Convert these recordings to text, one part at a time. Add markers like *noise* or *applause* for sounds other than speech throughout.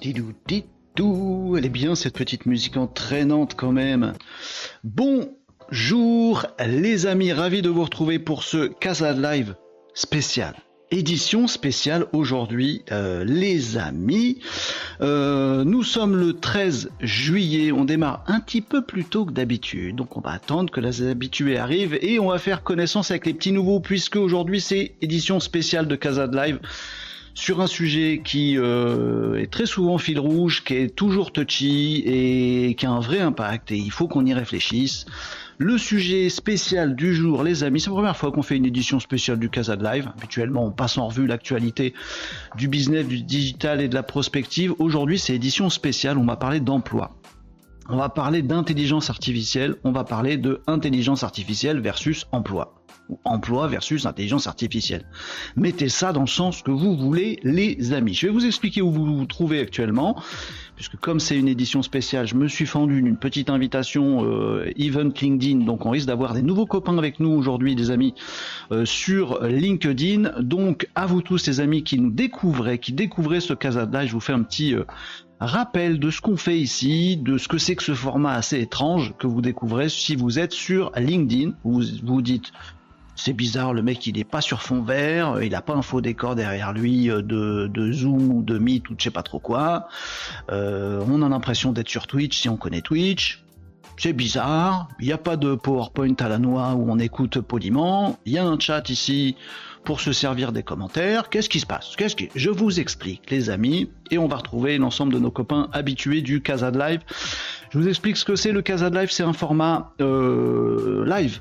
Didou. Elle est bien cette petite musique entraînante quand même. Bonjour les amis, ravi de vous retrouver pour ce Casa Live spécial. Édition spéciale aujourd'hui, euh, les amis. Euh, nous sommes le 13 juillet, on démarre un petit peu plus tôt que d'habitude, donc on va attendre que les habitués arrivent et on va faire connaissance avec les petits nouveaux puisque aujourd'hui c'est édition spéciale de Casa Live sur un sujet qui euh, est très souvent fil rouge, qui est toujours touchy et qui a un vrai impact et il faut qu'on y réfléchisse. Le sujet spécial du jour, les amis, c'est la première fois qu'on fait une édition spéciale du Casa Live. Habituellement, on passe en revue l'actualité du business, du digital et de la prospective. Aujourd'hui, c'est édition spéciale, on va parler d'emploi. On va parler d'intelligence artificielle, on va parler de intelligence artificielle versus emploi emploi versus intelligence artificielle. Mettez ça dans le sens que vous voulez, les amis. Je vais vous expliquer où vous vous trouvez actuellement, puisque comme c'est une édition spéciale, je me suis fendu une petite invitation euh, Event LinkedIn, donc on risque d'avoir des nouveaux copains avec nous aujourd'hui, des amis, euh, sur LinkedIn. Donc à vous tous, les amis qui nous découvrez, qui découvrez ce Casada, je vous fais un petit euh, rappel de ce qu'on fait ici, de ce que c'est que ce format assez étrange que vous découvrez si vous êtes sur LinkedIn. Vous vous dites c'est bizarre, le mec il est pas sur fond vert, euh, il a pas un faux décor derrière lui euh, de, Zoom ou de Meet ou de je sais pas trop quoi. Euh, on a l'impression d'être sur Twitch si on connaît Twitch. C'est bizarre, il n'y a pas de PowerPoint à la noix où on écoute poliment, il y a un chat ici pour se servir des commentaires. Qu'est-ce qui se passe? Je vous explique, les amis, et on va retrouver l'ensemble de nos copains habitués du Casa de Live. Je vous explique ce que c'est le Casa de Live, c'est un format live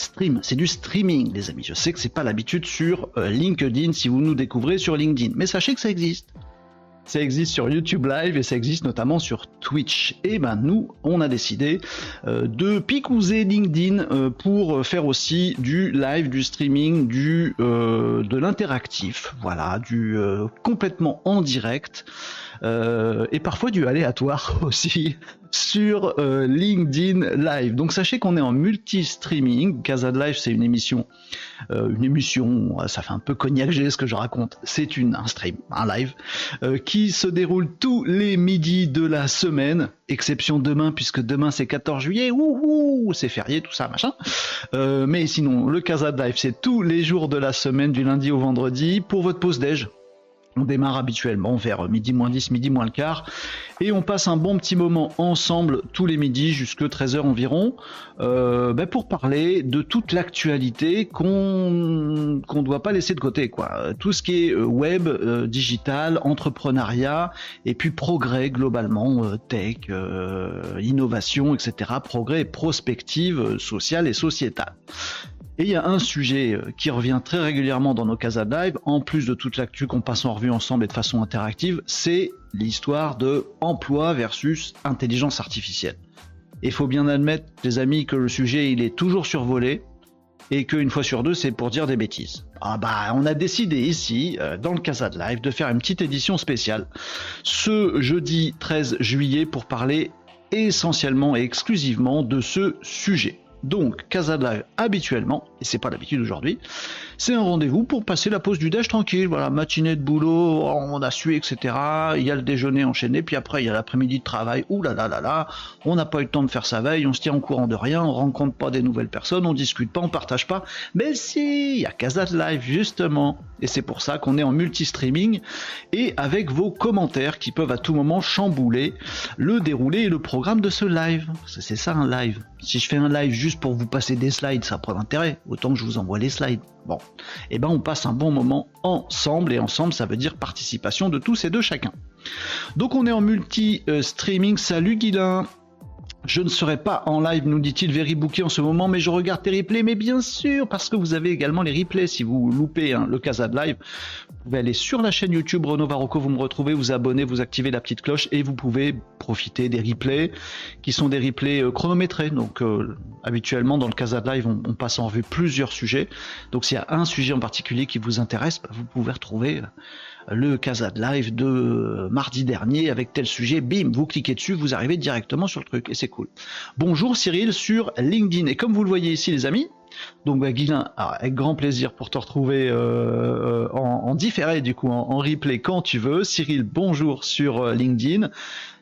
stream, c'est du streaming, les amis. Je sais que c'est pas l'habitude sur euh, LinkedIn si vous nous découvrez sur LinkedIn, mais sachez que ça existe. Ça existe sur YouTube Live et ça existe notamment sur Twitch. Et ben nous, on a décidé euh, de picouser LinkedIn euh, pour faire aussi du live, du streaming, du de l'interactif, voilà, du complètement en direct. Euh, et parfois du aléatoire *laughs* aussi sur euh, LinkedIn Live. Donc sachez qu'on est en multi-streaming. Casa Live, c'est une émission, euh, une émission, ça fait un peu cognac ce que je raconte. C'est une un stream, un live qui se déroule tous les midis de la semaine, exception demain puisque demain c'est 14 juillet. Ouh, c'est férié, tout ça, machin. mais sinon, le Casa Live, c'est tous les jours de la semaine, du lundi au vendredi, pour votre pause déj on démarre habituellement vers midi moins 10, midi moins le quart, et on passe un bon petit moment ensemble tous les midis jusque 13h environ, euh, ben pour parler de toute l'actualité qu'on qu'on doit pas laisser de côté, quoi. Tout ce qui est euh, web, euh, digital, entrepreneuriat, et puis progrès globalement, tech, innovation, etc. Progrès prospective sociale et sociétale. Et il y a un sujet euh, qui revient très régulièrement dans nos Casa Live, en plus de toute l'actu qu'on passe en revue ensemble et de façon interactive, c'est l'histoire de emploi versus intelligence artificielle. Il faut bien admettre, les amis, que le sujet il est toujours survolé et qu'une fois sur deux, c'est pour dire des bêtises. Ah bah, on a décidé ici, euh, dans le Casa de Live, de faire une petite édition spéciale ce jeudi 13 juillet pour parler essentiellement et exclusivement de ce sujet. Donc, Casa Live, habituellement, et c'est pas l'habitude aujourd'hui, c'est un rendez-vous pour passer la pause du déj tranquille. Voilà, matinée de boulot, on a sué, etc. Il y a le déjeuner enchaîné, puis après il y a l'après-midi de travail. Ouh là là là là, on n'a pas eu le temps de faire sa veille, on se tient au courant de rien, on rencontre pas des nouvelles personnes, on discute pas, on partage pas. Mais si, il y a Casa Live justement, et c'est pour ça qu'on est en multi-streaming et avec vos commentaires qui peuvent à tout moment chambouler le déroulé et le programme de ce live. C'est ça un live. Si je fais un live juste pour vous passer des slides, ça n'a pas d'intérêt. Autant que je vous envoie les slides. Bon, eh ben on passe un bon moment ensemble et ensemble ça veut dire participation de tous et de chacun. Donc on est en multi-streaming. Salut Guilin je ne serai pas en live, nous dit-il, very booké en ce moment, mais je regarde tes replays. Mais bien sûr, parce que vous avez également les replays. Si vous loupez hein, le Casa Live, vous pouvez aller sur la chaîne YouTube Renaud Varocco, vous me retrouvez, vous abonnez, vous activez la petite cloche et vous pouvez profiter des replays qui sont des replays euh, chronométrés. Donc, euh, habituellement, dans le Casa de Live, on, passe en revue plusieurs sujets. Donc, s'il y a un sujet en particulier qui vous intéresse, bah, vous pouvez retrouver. Euh, le Casa de Live de euh, mardi dernier avec tel sujet, bim, vous cliquez dessus, vous arrivez directement sur le truc et c'est cool. Bonjour Cyril sur LinkedIn et comme vous le voyez ici les amis, Donc bah, Guilin, avec grand plaisir pour te retrouver euh, en, différé du coup, en, replay quand tu veux. Cyril, bonjour sur LinkedIn.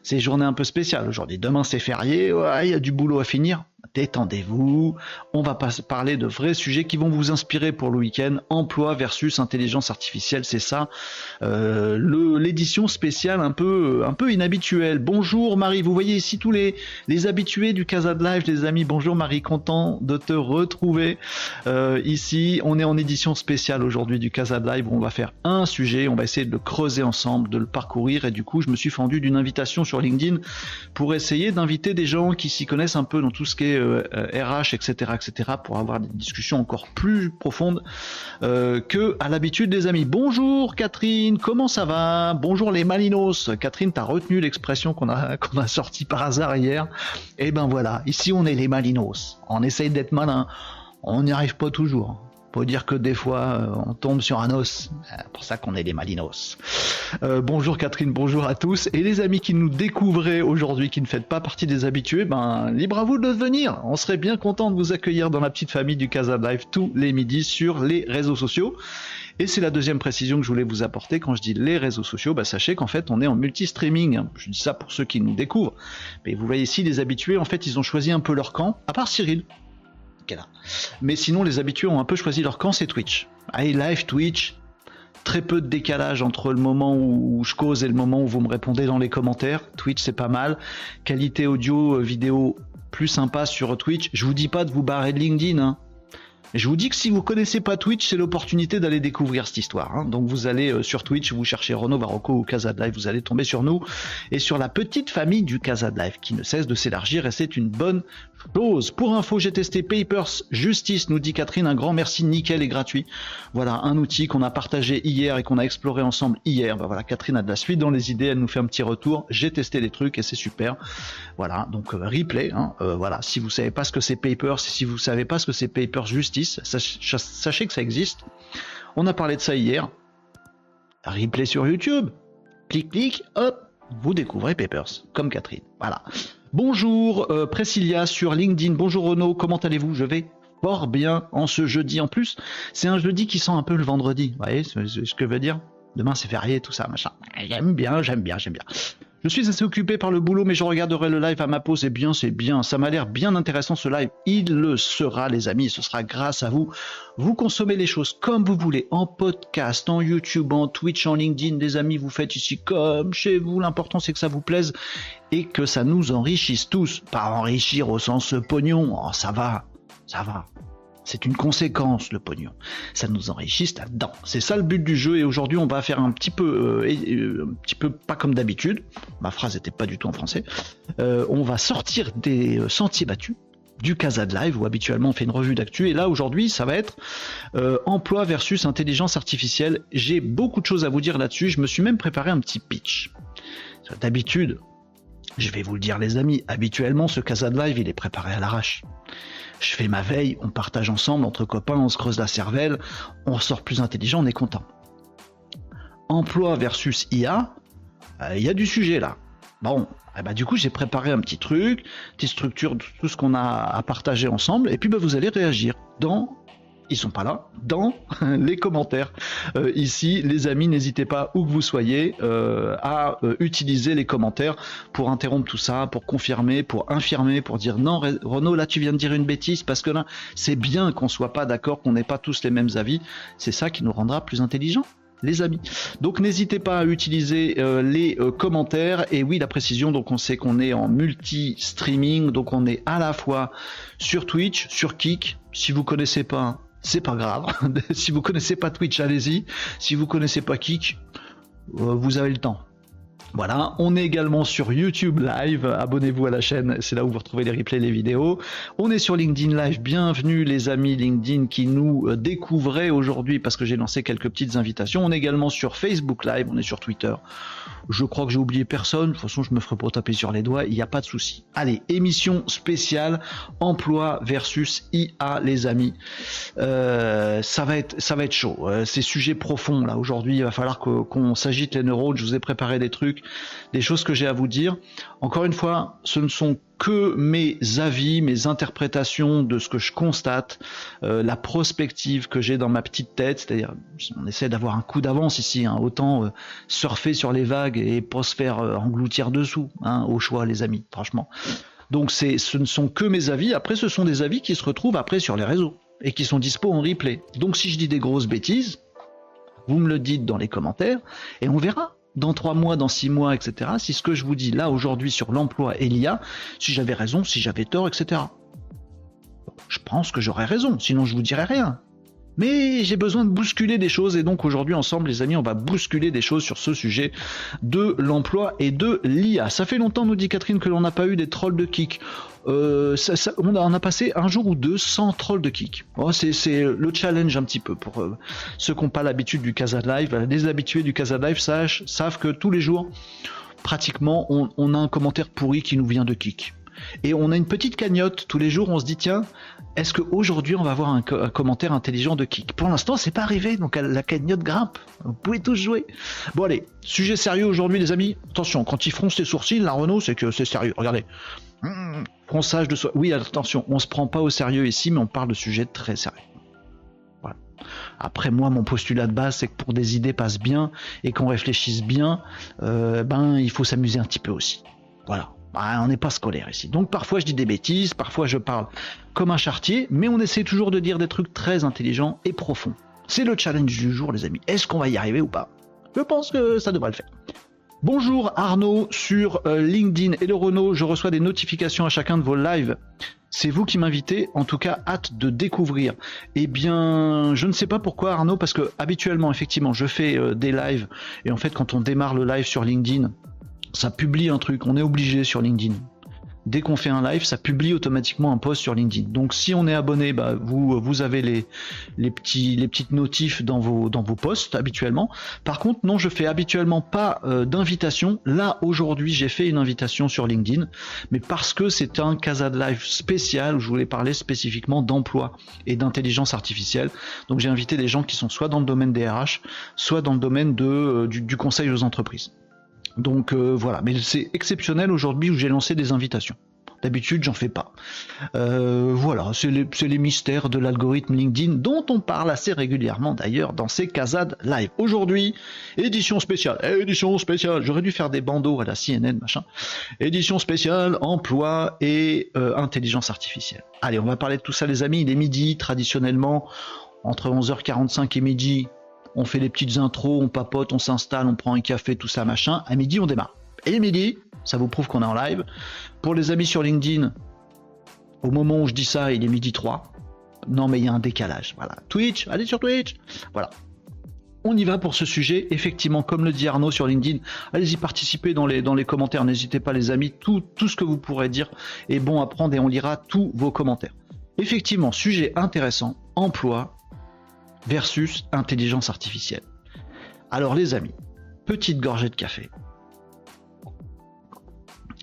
C'est journée un peu spéciale aujourd'hui. Demain c'est férié, il y a du boulot à finir détendez-vous, on va parler de vrais sujets qui vont vous inspirer pour le week-end. Emploi versus intelligence artificielle, c'est ça. Euh, l'édition spéciale un peu, un peu inhabituelle. Bonjour Marie, vous voyez ici tous les, habitués du Casa de Live, les amis. Bonjour Marie, content de te retrouver euh, ici. On est en édition spéciale aujourd'hui du Casa de Live. on va faire un sujet, on va essayer de le creuser ensemble, de le parcourir. Et du coup, je me suis fendu d'une invitation sur LinkedIn pour essayer d'inviter des gens qui s'y connaissent un peu dans tout ce qui est RH, etc., etc., pour avoir des discussions encore plus profondes euh, que à l'habitude des amis. Bonjour Catherine, comment ça va? Bonjour les Malinos. Catherine, t'as retenu l'expression qu'on a *laughs* qu'on a sortie par hasard hier. Eh ben voilà, ici on est les Malinos. On essaye d'être malin. On n'y arrive pas toujours. Faut dire que des fois, euh, on tombe sur un os. C'est pour ça qu'on est des malinos. Euh, bonjour Catherine, bonjour à tous. Et les amis qui nous découvrez aujourd'hui, qui ne faites pas partie des habitués, ben, libre à vous de venir. On serait bien content de vous accueillir dans la petite famille du Casa Live tous les midis sur les réseaux sociaux. Et c'est la deuxième précision que je voulais vous apporter quand je dis les réseaux sociaux. Bah, sachez qu'en fait, on est en multi-streaming. Je dis ça pour ceux qui nous découvrent. Mais vous voyez ici, les habitués, en fait, ils ont choisi un peu leur camp, à part Cyril. Mais sinon, les habitués ont un peu choisi leur camp, c'est Twitch. Allez, live Twitch, très peu de décalage entre le moment où je cause et le moment où vous me répondez dans les commentaires. Twitch, c'est pas mal. Qualité audio, euh, vidéo plus sympa sur Twitch. Je vous dis pas de vous barrer de LinkedIn. Hein. Je vous dis que si vous connaissez pas Twitch, c'est l'opportunité d'aller découvrir cette histoire. Hein. Donc vous allez euh, sur Twitch, vous cherchez Renault Varocco ou Casa Live, vous allez tomber sur nous et sur la petite famille du Casa Live qui ne cesse de s'élargir et c'est une bonne chose. Pour info, j'ai testé Papers Justice, nous dit Catherine, un grand merci, nickel et gratuit. Voilà un outil qu'on a partagé hier et qu'on a exploré ensemble hier. Bah voilà, Catherine a de la suite dans les idées, elle nous fait un petit retour. J'ai testé des trucs et c'est super. Voilà, donc euh, replay. Hein, euh, voilà, si vous savez pas ce que c'est Papers, si vous savez pas ce que c'est Papers Justice sachez que ça existe. On a parlé de ça hier. Replay sur YouTube. Clic, clic, hop, vous découvrez Papers, comme Catherine. Voilà. Bonjour euh, sur LinkedIn. Bonjour Renaud, comment allez-vous? Je vais fort bien en ce jeudi. En plus, c'est un jeudi qui sent un peu le vendredi. Vous voyez ce, que je veux dire? Demain c'est férié, tout ça, machin. J'aime bien, j'aime bien, j'aime bien. Je suis assez occupé par le boulot, mais je regarderai le live à ma pause. Et bien, c'est bien. Ça m'a l'air bien intéressant ce live. Il le sera, les amis. Ce sera grâce à vous. Vous consommez les choses comme vous voulez, en podcast, en YouTube, en Twitch, en LinkedIn. Les amis, vous faites ici comme chez vous. L'important, c'est que ça vous plaise et que ça nous enrichisse tous. Pas enrichir au sens pognon. Oh, ça va. Ça va. C'est une conséquence, le pognon. Ça nous enrichit là-dedans. C'est ça le but du jeu. Et aujourd'hui, on va faire un petit peu, euh, euh, un petit peu pas comme d'habitude. Ma phrase n'était pas du tout en français. Euh, on va sortir des sentiers battus du Casa de Live où habituellement on fait une revue d'actu et là aujourd'hui ça va être emploi versus intelligence artificielle. J'ai beaucoup de choses à vous dire là-dessus. Je me suis même préparé un petit pitch. D'habitude, je vais vous le dire les amis, habituellement ce Casa de Live il est préparé à l'arrache je fais ma veille, on partage ensemble entre copains, on se creuse la cervelle, on sort plus intelligent, on est content. Emploi versus IA, euh, il y a du sujet là. Bon, eh ben, du coup j'ai préparé un petit truc, petite structure, tout ce qu'on a à partager ensemble, et puis ben, vous allez réagir dans ils sont pas là, dans *laughs* les commentaires. Euh, ici, les amis, n'hésitez pas, où que vous soyez, euh, à euh, utiliser les commentaires pour interrompre tout ça, pour confirmer, pour infirmer, pour dire non, Renaud, là tu viens de dire une bêtise, parce que là, c'est bien qu'on soit pas d'accord, qu'on n'ait pas tous les mêmes avis. C'est ça qui nous rendra plus intelligents les amis. Donc n'hésitez pas à utiliser les commentaires et oui la précision donc on sait qu'on est en multi streaming donc on est à la fois sur Twitch, sur Kik. Si vous connaissez pas c'est pas grave. *laughs* si vous connaissez pas Twitch, allez-y. Si vous connaissez pas Kik, euh, vous avez le temps. Voilà, on est également sur YouTube Live, abonnez-vous à la chaîne, c'est là où vous retrouvez les replays, les vidéos. On est sur LinkedIn Live, bienvenue les amis LinkedIn qui nous euh, découvraient aujourd'hui parce que j'ai lancé quelques petites invitations. On est également sur Facebook Live, on est sur Twitter. Je crois que j'ai oublié personne. De toute façon, je me ferai pas taper sur les doigts. Il n'y a pas de souci. Allez, émission spéciale emploi versus IA, les amis. Euh, ça va être, chaud. Euh, ces sujets profonds là. Aujourd'hui, il va falloir qu'on s'agite les neurones. Je vous ai préparé des trucs. Des choses que j'ai à vous dire. Encore une fois, ce ne sont que mes avis, mes interprétations de ce que je constate, euh, la prospective que j'ai dans ma petite tête, c'est-à-dire on essaie d'avoir un coup d'avance ici, hein, autant euh, surfer sur les vagues et pas se faire euh, engloutir dessous, hein, au choix les amis, franchement. Donc ce ne sont que mes avis, après ce sont des avis qui se retrouvent après sur les réseaux et qui sont dispo en replay. Donc si je dis des grosses bêtises, vous me le dites dans les commentaires et on verra dans trois mois, dans six mois, etc. Si ce que je vous dis là aujourd'hui sur l'emploi et l'IA, si j'avais raison, si j'avais tort, etc. Je pense que j'aurais raison, sinon je vous dirais rien. Mais j'ai besoin de bousculer des choses et donc aujourd'hui ensemble les amis on va bousculer des choses sur ce sujet de l'emploi et de l'IA. Ça fait longtemps nous dit Catherine que l'on n'a pas eu des trolls de kick. Euh, on, a, passé un jour ou deux sans trolls de kick. Oh, c'est le challenge un petit peu pour euh, ceux qui n'ont pas l'habitude du Casa Live. Les habitués du Casa Live savent que tous les jours pratiquement on, on a un commentaire pourri qui nous vient de kick. Et on a une petite cagnotte tous les jours, on se dit tiens, est-ce qu'aujourd'hui on va avoir un, commentaire intelligent de Kik? Pour l'instant, c'est pas arrivé, donc la cagnotte grimpe. Vous pouvez tous jouer. Bon allez, sujet sérieux aujourd'hui les amis. Attention, quand il fronce les sourcils, la Renault, c'est que c'est sérieux. Regardez. Fronçage de soi. Oui, attention, on se prend pas au sérieux ici, mais on parle de sujets très sérieux. Après moi, mon postulat de base, c'est que pour des idées passent bien et qu'on réfléchisse bien, euh, ben il faut s'amuser un petit peu aussi. Voilà. Ah, on n'est pas scolaire ici. Donc parfois je dis des bêtises, parfois je parle comme un chartier, mais on essaie toujours de dire des trucs très intelligents et profonds. C'est le challenge du jour les amis. Est-ce qu'on va y arriver ou pas? Je pense que ça devrait le faire. Bonjour Arnaud sur euh, LinkedIn et le Renault, je reçois des notifications à chacun de vos lives. C'est vous qui m'invitez, en tout cas hâte de découvrir. Eh bien, je ne sais pas pourquoi Arnaud, parce que habituellement, effectivement, je fais euh, des lives, et en fait, quand on démarre le live sur LinkedIn, ça publie un truc, on est obligé sur LinkedIn. Dès qu'on fait un live, ça publie automatiquement un post sur LinkedIn. Donc si on est abonné, bah, vous, avez les, petits, petites notifs dans vos, dans posts habituellement. Par contre, non, je fais habituellement pas euh, d'invitation. Là, aujourd'hui, j'ai fait une invitation sur LinkedIn, mais parce que c'est un Casa de Live spécial où je voulais parler spécifiquement d'emploi et d'intelligence artificielle. Donc j'ai invité des gens qui sont soit dans le domaine des RH, soit dans le domaine euh, du conseil aux entreprises. Donc euh, voilà, mais c'est exceptionnel aujourd'hui où j'ai lancé des invitations. D'habitude, j'en fais pas. Euh, voilà, c'est les, mystères de l'algorithme LinkedIn dont on parle assez régulièrement d'ailleurs dans ces casades live. Aujourd'hui, édition spéciale, édition spéciale. J'aurais dû faire des bandeaux à la CNN, machin. Édition spéciale, emploi et euh, intelligence artificielle. Allez, on va parler de tout ça, les amis. Il est midi, traditionnellement, entre 11h45 et midi, on fait les petites intros, on papote, on s'installe, on prend un café, tout ça, machin. À midi, on démarre. Et midi, ça vous prouve qu'on est en live. Pour les amis sur LinkedIn, au moment où je dis ça, il est midi 3. Non, mais il y a un décalage. Voilà. Twitch, allez sur Twitch. Voilà. On y va pour ce sujet. Effectivement, comme le dit Arnaud sur LinkedIn, allez-y participer dans les, commentaires. N'hésitez pas, les amis. Tout, tout ce que vous pourrez dire est bon à prendre et on lira tous vos commentaires. Effectivement, sujet intéressant emploi versus intelligence artificielle. Alors les amis, petite gorgée de café.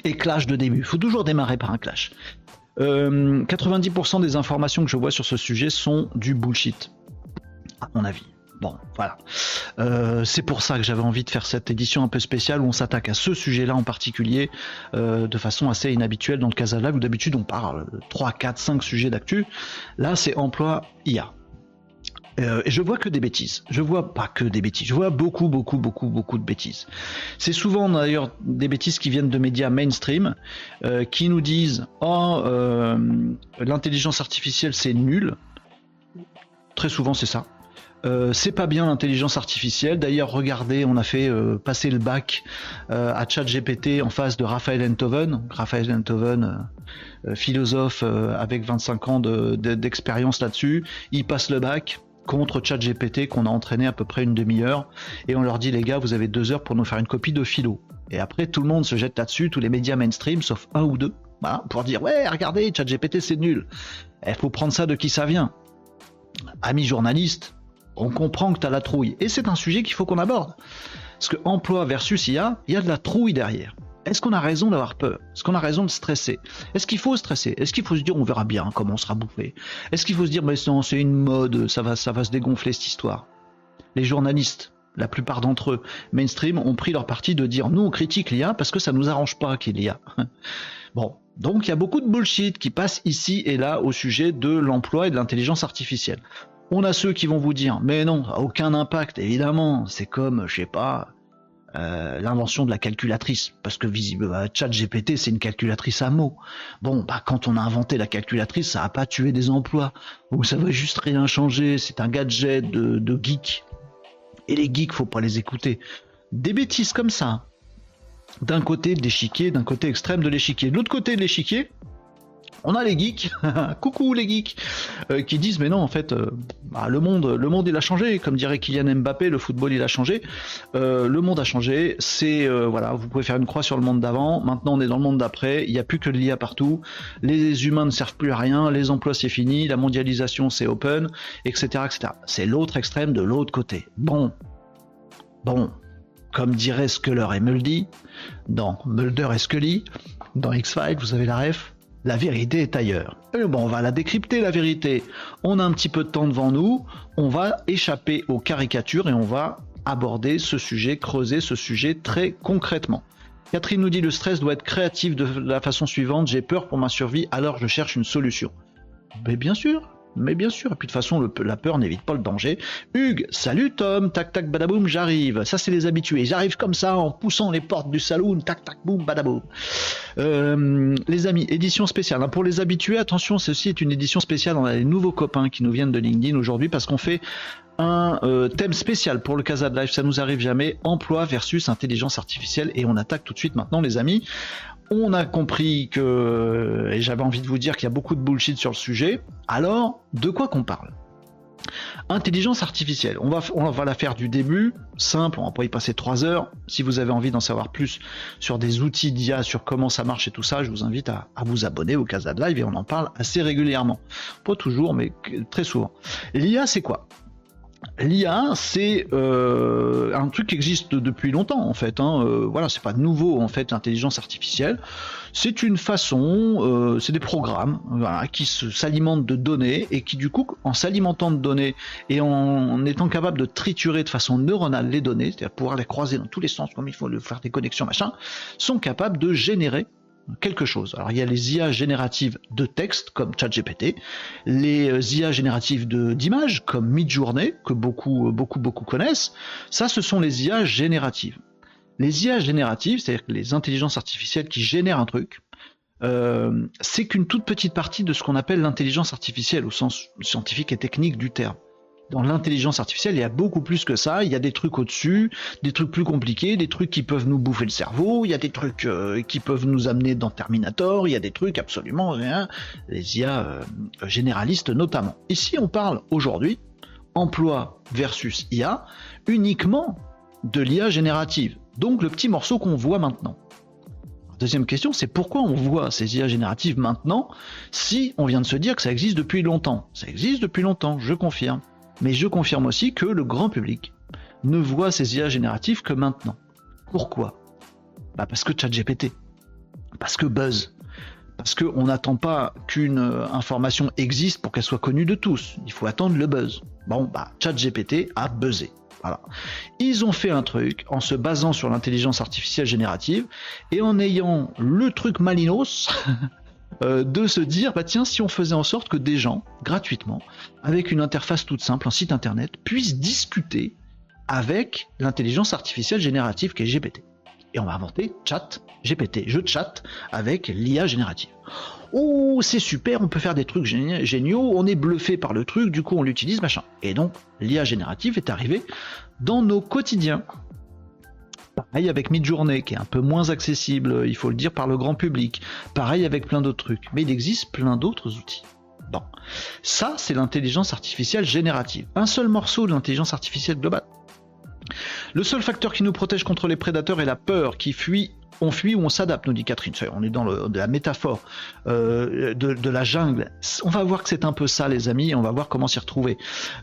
Et clash de début. Il faut toujours démarrer par un clash. 90% euh, des informations que je vois sur ce sujet sont du bullshit, à mon avis. Bon, voilà. Euh, c'est pour ça que j'avais envie de faire cette édition un peu spéciale où on s'attaque à ce sujet-là en particulier euh, de façon assez inhabituelle dans le Casa Live où d'habitude on parle 3, 4, 5 sujets d'actu. Là, c'est emploi IA. Euh, je vois que des bêtises. Je vois pas que des bêtises. Je vois beaucoup, beaucoup, beaucoup, beaucoup de bêtises. C'est souvent d'ailleurs des bêtises qui viennent de médias mainstream euh, qui nous disent oh euh, l'intelligence artificielle c'est nul. Très souvent c'est ça. c'est pas bien l'intelligence artificielle. D'ailleurs, regardez, on a fait passer le bac à ChatGPT en face de Raphaël Enthoven. Raphaël Enthoven, philosophe avec 25 ans d'expérience là-dessus. Il passe le bac contre ChatGPT qu'on a entraîné à peu près une demi-heure. Et on leur dit les gars vous avez deux heures pour nous faire une copie de philo. Et après tout le monde se jette là-dessus tous les médias mainstream sauf un ou deux pour dire ouais regardez ChatGPT c'est nul. Il faut prendre ça de qui ça vient. Amis journalistes on comprend que tu as la trouille. Et c'est un sujet qu'il faut qu'on aborde. Parce que emploi versus IA il y a de la trouille derrière est-ce qu'on a raison d'avoir peur? Est-ce qu'on a raison de stresser? Est-ce qu'il faut stresser? Est-ce qu'il faut se dire on verra bien comment on sera bouffé? Est-ce qu'il faut se dire mais non c'est une mode, ça va, ça va se dégonfler cette histoire? Les journalistes, la plupart d'entre eux mainstream ont pris leur parti de dire nous on critique l'IA parce que ça nous arrange pas qu'il y a. *laughs* Bon, donc il y a beaucoup de bullshit qui passe ici et là au sujet de l'emploi et de l'intelligence artificielle. On a ceux qui vont vous dire mais non, aucun impact évidemment, c'est comme je sais pas euh, l'invention de la calculatrice, parce que visible, bah, Chat GPT c'est une calculatrice à mots. Bon, bah quand on a inventé la calculatrice, ça a pas tué des emplois, ou ça va juste rien changer. C'est un gadget de, de geek, et les geeks faut pas les écouter. Des bêtises comme ça, d'un côté de l'échiquier, d'un côté extrême de l'échiquier. De l'autre côté de l'échiquier, on a les geeks, *laughs* coucou les geeks, euh, qui disent mais non en fait euh, bah, le monde, il a changé, comme dirait Kylian Mbappé, le football il a changé, euh, le monde a changé, c'est voilà, vous pouvez faire une croix sur le monde d'avant, maintenant on est dans le monde d'après, il n'y a plus que de l'IA partout, les humains ne servent plus à rien, les emplois c'est fini, la mondialisation c'est open, etc. etc. C'est l'autre extrême de l'autre côté. Bon, bon, comme dirait Sculler et Muldy, dans Mulder et Scully, dans X-Files, vous avez la ref, la vérité est ailleurs. Euh, bon, on va la décrypter, la vérité. On a un petit peu de temps devant nous, on va échapper aux caricatures et on va aborder ce sujet, creuser ce sujet très concrètement. Catherine nous dit le stress doit être créatif de la façon suivante, j'ai peur pour ma survie, alors je cherche une solution. Mais bien sûr, mais bien sûr, et puis de toute façon, la peur n'évite pas le danger. Hugues, salut Tom, tac tac badaboum, j'arrive. Ça, c'est les habitués. J'arrive comme ça en poussant les portes du saloon, tac tac boum, badaboum. Euh, les amis, édition spéciale. Hein, pour les habitués, attention, ceci est une édition spéciale. On a des nouveaux copains qui nous viennent de LinkedIn aujourd'hui parce qu'on fait un euh, thème spécial pour le Casa de Live, ça nous arrive jamais, emploi versus intelligence artificielle, et on attaque tout de suite maintenant les amis. On a compris que, et j'avais envie de vous dire qu'il y a beaucoup de bullshit sur le sujet, alors de quoi qu'on parle? Intelligence artificielle, on va, on va la faire du début, simple, on va pas y passer trois heures. Si vous avez envie d'en savoir plus sur des outils d'IA, sur comment ça marche et tout ça, je vous invite à, à vous abonner au Casa Live et on en parle assez régulièrement. Pas toujours, mais très souvent. L'IA, c'est quoi? L'IA, c'est euh, un truc qui existe depuis longtemps en fait. Hein. Euh, voilà, c'est pas nouveau en fait l'intelligence artificielle. C'est une façon, euh, c'est des programmes qui s'alimentent de données et qui du coup, en s'alimentant de données et en, étant capable de triturer de façon neuronale les données, c'est-à-dire pouvoir les croiser dans tous les sens comme il faut, faire des connexions machin, sont capables de générer quelque chose. Alors il y a les IA génératives de texte comme ChatGPT, les euh, IA génératives d'images comme Midjourney que beaucoup beaucoup beaucoup connaissent. Ça, ce sont les IA génératives. Les IA génératives, c'est-à-dire les intelligences artificielles qui génèrent un truc, euh, c'est qu'une toute petite partie de ce qu'on appelle l'intelligence artificielle au sens scientifique et technique du terme dans l'intelligence artificielle, il y a beaucoup plus que ça. Il y a des trucs au-dessus, des trucs plus compliqués, des trucs qui peuvent nous bouffer le cerveau, il y a des trucs euh, qui peuvent nous amener dans Terminator, il y a des trucs absolument rien, les IA euh, généralistes notamment. Ici, on parle aujourd'hui, emploi versus IA, uniquement de l'IA générative. Donc le petit morceau qu'on voit maintenant. Deuxième question, c'est pourquoi on voit ces IA génératives maintenant si on vient de se dire que ça existe depuis longtemps? Ça existe depuis longtemps, je confirme. Mais je confirme aussi que le grand public ne voit ces IA génératives que maintenant. Pourquoi? Bah Parce que ChatGPT, parce que Buzz, parce qu'on n'attend pas qu'une information existe pour qu'elle soit connue de tous. Il faut attendre le buzz. Bon, bah, ChatGPT a buzzé. Voilà. Ils ont fait un truc en se basant sur l'intelligence artificielle générative et en ayant le truc malinos *laughs* Euh, de se dire, bah tiens, si on faisait en sorte que des gens, gratuitement, avec une interface toute simple, un site internet, puissent discuter avec l'intelligence artificielle générative qui est GPT. Et on va inventer chat GPT, je chat avec l'IA générative. Oh, c'est super, on peut faire des trucs géniaux, on est bluffé par le truc, du coup on l'utilise, machin. Et donc l'IA générative est arrivée dans nos quotidiens. Pareil avec Midjourney, qui est un peu moins accessible, il faut le dire, par le grand public. Pareil avec plein d'autres trucs. Mais il existe plein d'autres outils. Bon. Ça, c'est l'intelligence artificielle générative. Un seul morceau de l'intelligence artificielle globale. Le seul facteur qui nous protège contre les prédateurs est la peur qui fuit on fuit ou on s'adapte, nous dit Catherine. On est dans la métaphore euh, de, la jungle. On va voir que c'est un peu ça, les amis, on va voir comment s'y retrouver.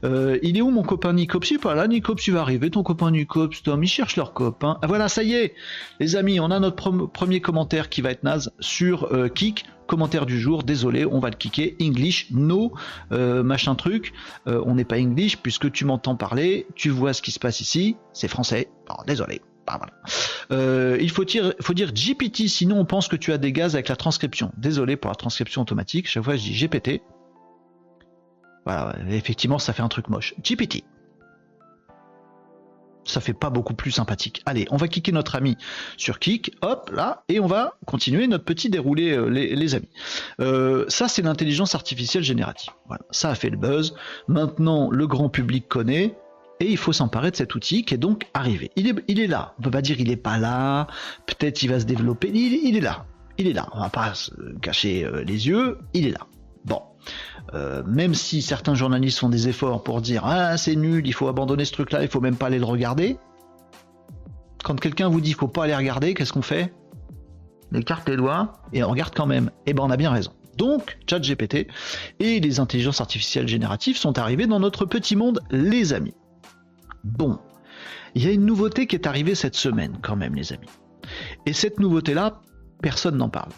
Euh, il est où mon copain Nicops? Il pas là, Nicops, vas arriver, ton copain Nicops, Tom, ils cherchent leur copain. Ah voilà, ça y est, les amis, on a notre premier commentaire qui va être naze sur euh, Kik commentaire du jour, désolé, on va le cliquer. English, no, euh, machin truc. Euh, on n'est pas English puisque tu m'entends parler, tu vois ce qui se passe ici, c'est français. désolé. Bah, il faut dire, faut dire GPT, sinon on pense que tu as des gaz avec la transcription. Désolé pour la transcription automatique. Chaque fois je dis GPT. Voilà, effectivement, ça fait un truc moche. GPT ça fait pas beaucoup plus sympathique. Allez, on va cliquer notre ami sur Kik, hop, là, et on va continuer notre petit déroulé, euh, les, amis. Euh, ça, c'est l'intelligence artificielle générative. Voilà, ça a fait le buzz. Maintenant, le grand public connaît. Et il faut s'emparer de cet outil qui est donc arrivé. Il est, il est là. On peut pas dire il est pas là. Peut-être il va se développer. Il, est là. Il est là. On va pas se cacher euh, les yeux. Il est là. Bon. Euh, même si certains journalistes font des efforts pour dire ah c'est nul, il faut abandonner ce truc-là, il faut même pas aller le regarder. Quand quelqu'un vous dit qu'il faut pas aller regarder, qu'est-ce qu'on fait? On écarte les doigts et on regarde quand même. Eh ben on a bien raison. Donc, ChatGPT et les intelligences artificielles génératives sont arrivés dans notre petit monde, les amis. Bon, il y a une nouveauté qui est arrivée cette semaine, quand même, les amis. Et cette nouveauté-là, personne n'en parle.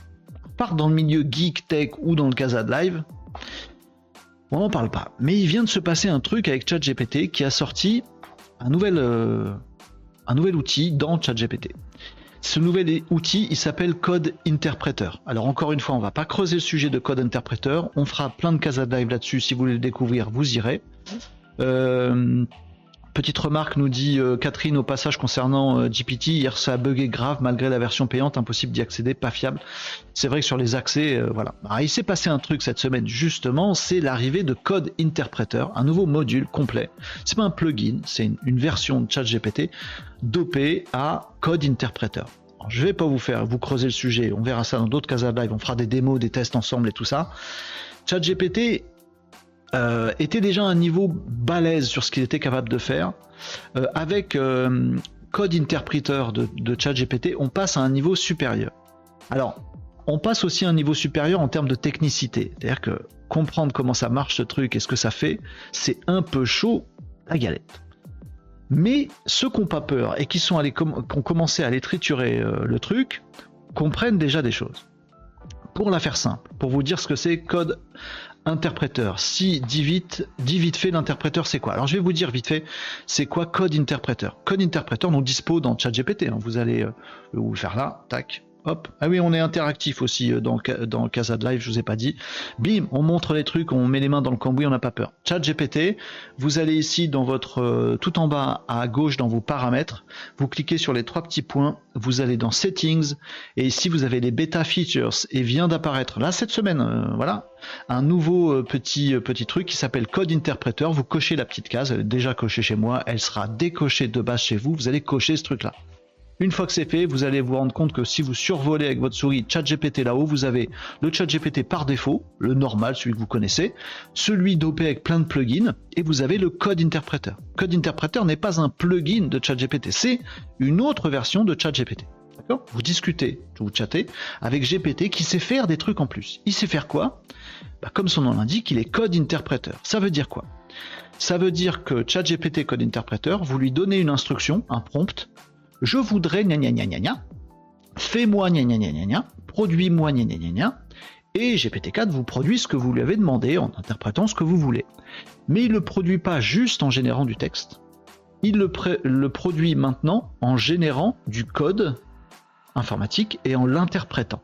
Part dans le milieu geek, tech ou dans le Casa de Live, on n'en parle pas. Mais il vient de se passer un truc avec ChatGPT qui a sorti un nouvel, euh, un nouvel outil dans ChatGPT. Ce nouvel outil, il s'appelle Code Interpreter. Alors encore une fois, on va pas creuser le sujet de Code Interpreter. On fera plein de cases live là-dessus. Si vous voulez le découvrir, vous irez. Euh, Petite remarque nous dit euh, Catherine au passage concernant euh, GPT, hier ça a bugué grave malgré la version payante, impossible d'y accéder, pas fiable. C'est vrai que sur les accès, euh, voilà. Ah, il s'est passé un truc cette semaine justement, c'est l'arrivée de Code Interpreter, un nouveau module complet. C'est pas un plugin, c'est une, version de ChatGPT dopée à Code Interpreter. Je je vais pas vous faire vous creuser le sujet, on verra ça dans d'autres cases live, on fera des démos, des tests ensemble et tout ça. ChatGPT euh, était déjà un niveau balèze sur ce qu'il était capable de faire. Euh, avec euh, Code Interpreter de, de ChatGPT, on passe à un niveau supérieur. Alors, on passe aussi à un niveau supérieur en termes de technicité. C'est-à-dire que comprendre comment ça marche ce truc et ce que ça fait, c'est un peu chaud la galette. Mais ceux qui n'ont pas peur et qui, sont allés qui ont commencé à aller triturer le truc comprennent déjà des choses. Pour la faire simple, pour vous dire ce que c'est Code interpréteur. Si dit vite, fait l'interpréteur c'est quoi? Alors je vais vous dire vite fait c'est quoi code interpréteur? Code interpréteur nous dispo dans ChatGPT. Hein. Vous allez euh, vous faire là, tac, Hop. Ah oui, on est interactif aussi euh, dans, dans Casa de Live, je vous ai pas dit. Bim, on montre les trucs, on met les mains dans le cambouis, on n'a pas peur. Chat GPT, vous allez ici dans votre euh, tout en bas à gauche dans vos paramètres, vous cliquez sur les trois petits points, vous allez dans Settings et ici vous avez les beta features et vient d'apparaître là cette semaine, euh, voilà, un nouveau petit petit truc qui s'appelle Code Interpreter. Vous cochez la petite case, elle est déjà cochée chez moi, elle sera décochée de base chez vous. Vous allez cocher ce truc là. Une fois que c'est fait, vous allez vous rendre compte que si vous survolez avec votre souris ChatGPT là-haut, vous avez le ChatGPT par défaut, le normal, celui que vous connaissez, celui dopé avec plein de plugins, et vous avez le Code Interpreter. Code Interpreter n'est pas un plugin de ChatGPT, c'est une autre version de ChatGPT. D'accord? Vous discutez, vous chattez avec GPT qui sait faire des trucs en plus. Il sait faire quoi? Bah, Comme son nom l'indique, il est Code Interpreter. Ça veut dire quoi? Ça veut dire que ChatGPT Code Interpreter, vous lui donnez une instruction, un prompt, je voudrais gna gna gna gna gna, fais-moi gna gna gna gna produis-moi gna gna gna gna, et GPT-4 vous produit ce que vous lui avez demandé en interprétant ce que vous voulez. Mais il ne le produit pas juste en générant du texte, il le, le produit maintenant en générant du code informatique et en l'interprétant.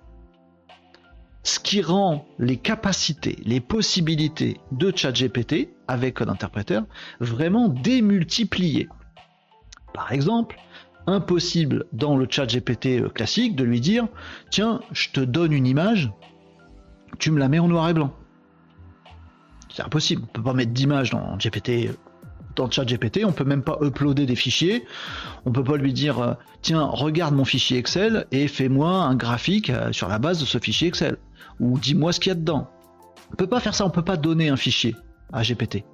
Ce qui rend les capacités, les possibilités de ChatGPT avec code interpréteur vraiment démultipliées. Par exemple, impossible dans le chat GPT euh, classique de lui dire tiens, je te donne une image, tu me la mets en noir et blanc. C'est impossible. On peut pas mettre d'image dans GPT dans le chat GPT, on peut même pas uploader des fichiers. On peut pas lui dire euh, tiens, regarde mon fichier Excel et fais-moi un graphique euh, sur la base de ce fichier Excel ou dis-moi ce qu'il y a dedans. On peut pas faire ça, on peut pas donner un fichier à GPT.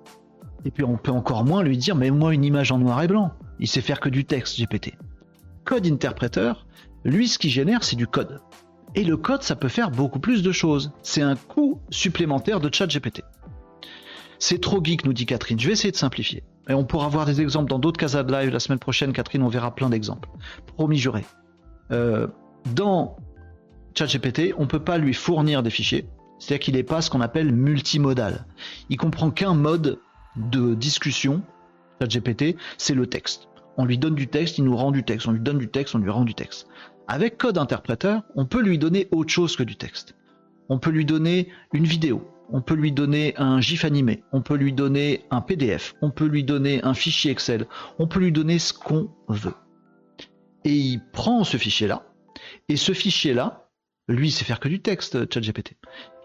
Et puis on peut encore moins lui dire mais moi une image en noir et blanc. Il sait faire que du texte GPT. Code interpréteur, lui ce qu'il génère c'est du code. Et le code ça peut faire beaucoup plus de choses. C'est un coût supplémentaire de chat GPT. C'est trop geek nous dit Catherine. Je vais essayer de simplifier. Et on pourra voir des exemples dans d'autres casades live la semaine prochaine Catherine on verra plein d'exemples. Promis juré. Euh, dans ChatGPT, on ne peut pas lui fournir des fichiers. C'est-à-dire qu'il n'est pas ce qu'on appelle multimodal. Il comprend qu'un mode de discussion, ChatGPT, c'est le texte. On lui donne du texte, il nous rend du texte. On lui donne du texte, on lui rend du texte. Avec code interpréteur, on peut lui donner autre chose que du texte. On peut lui donner une vidéo, on peut lui donner un GIF animé, on peut lui donner un PDF, on peut lui donner un fichier Excel, on peut lui donner ce qu'on veut. Et il prend ce fichier-là, et ce fichier-là, lui, sait faire que du texte, ChatGPT.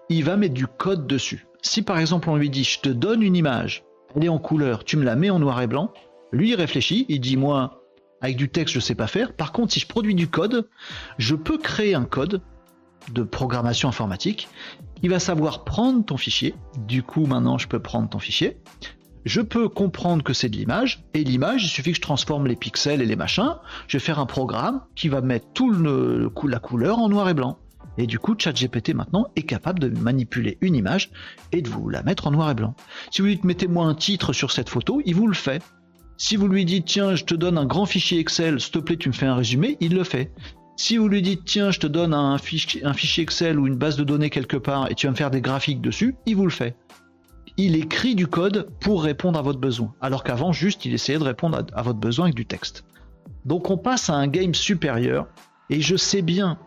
Il va mettre du code dessus. Si par exemple on lui dit je te donne une image, elle est en couleur, tu me la mets en noir et blanc, lui il réfléchit, il dit moi avec du texte je sais pas faire. Par contre si je produis du code, je peux créer un code de programmation informatique il va savoir prendre ton fichier. Du coup, maintenant, je peux prendre ton fichier. Je peux comprendre que c'est de l'image, et l'image, il suffit que je transforme les pixels et les machins. Je vais faire un programme qui va mettre tout le, la couleur en noir et blanc. Et du coup, ChatGPT maintenant est capable de manipuler une image et de vous la mettre en noir et blanc. Si vous lui dites mettez-moi un titre sur cette photo, il vous le fait. Si vous lui dites tiens, je te donne un grand fichier Excel, s'il te plaît, tu me fais un résumé, il le fait. Si vous lui dites tiens, je te donne un fichier, Excel ou une base de données quelque part et tu vas me faire des graphiques dessus, il vous le fait. Il écrit du code pour répondre à votre besoin, alors qu'avant juste il essayait de répondre à, votre besoin avec du texte. Donc on passe à un game supérieur et je sais bien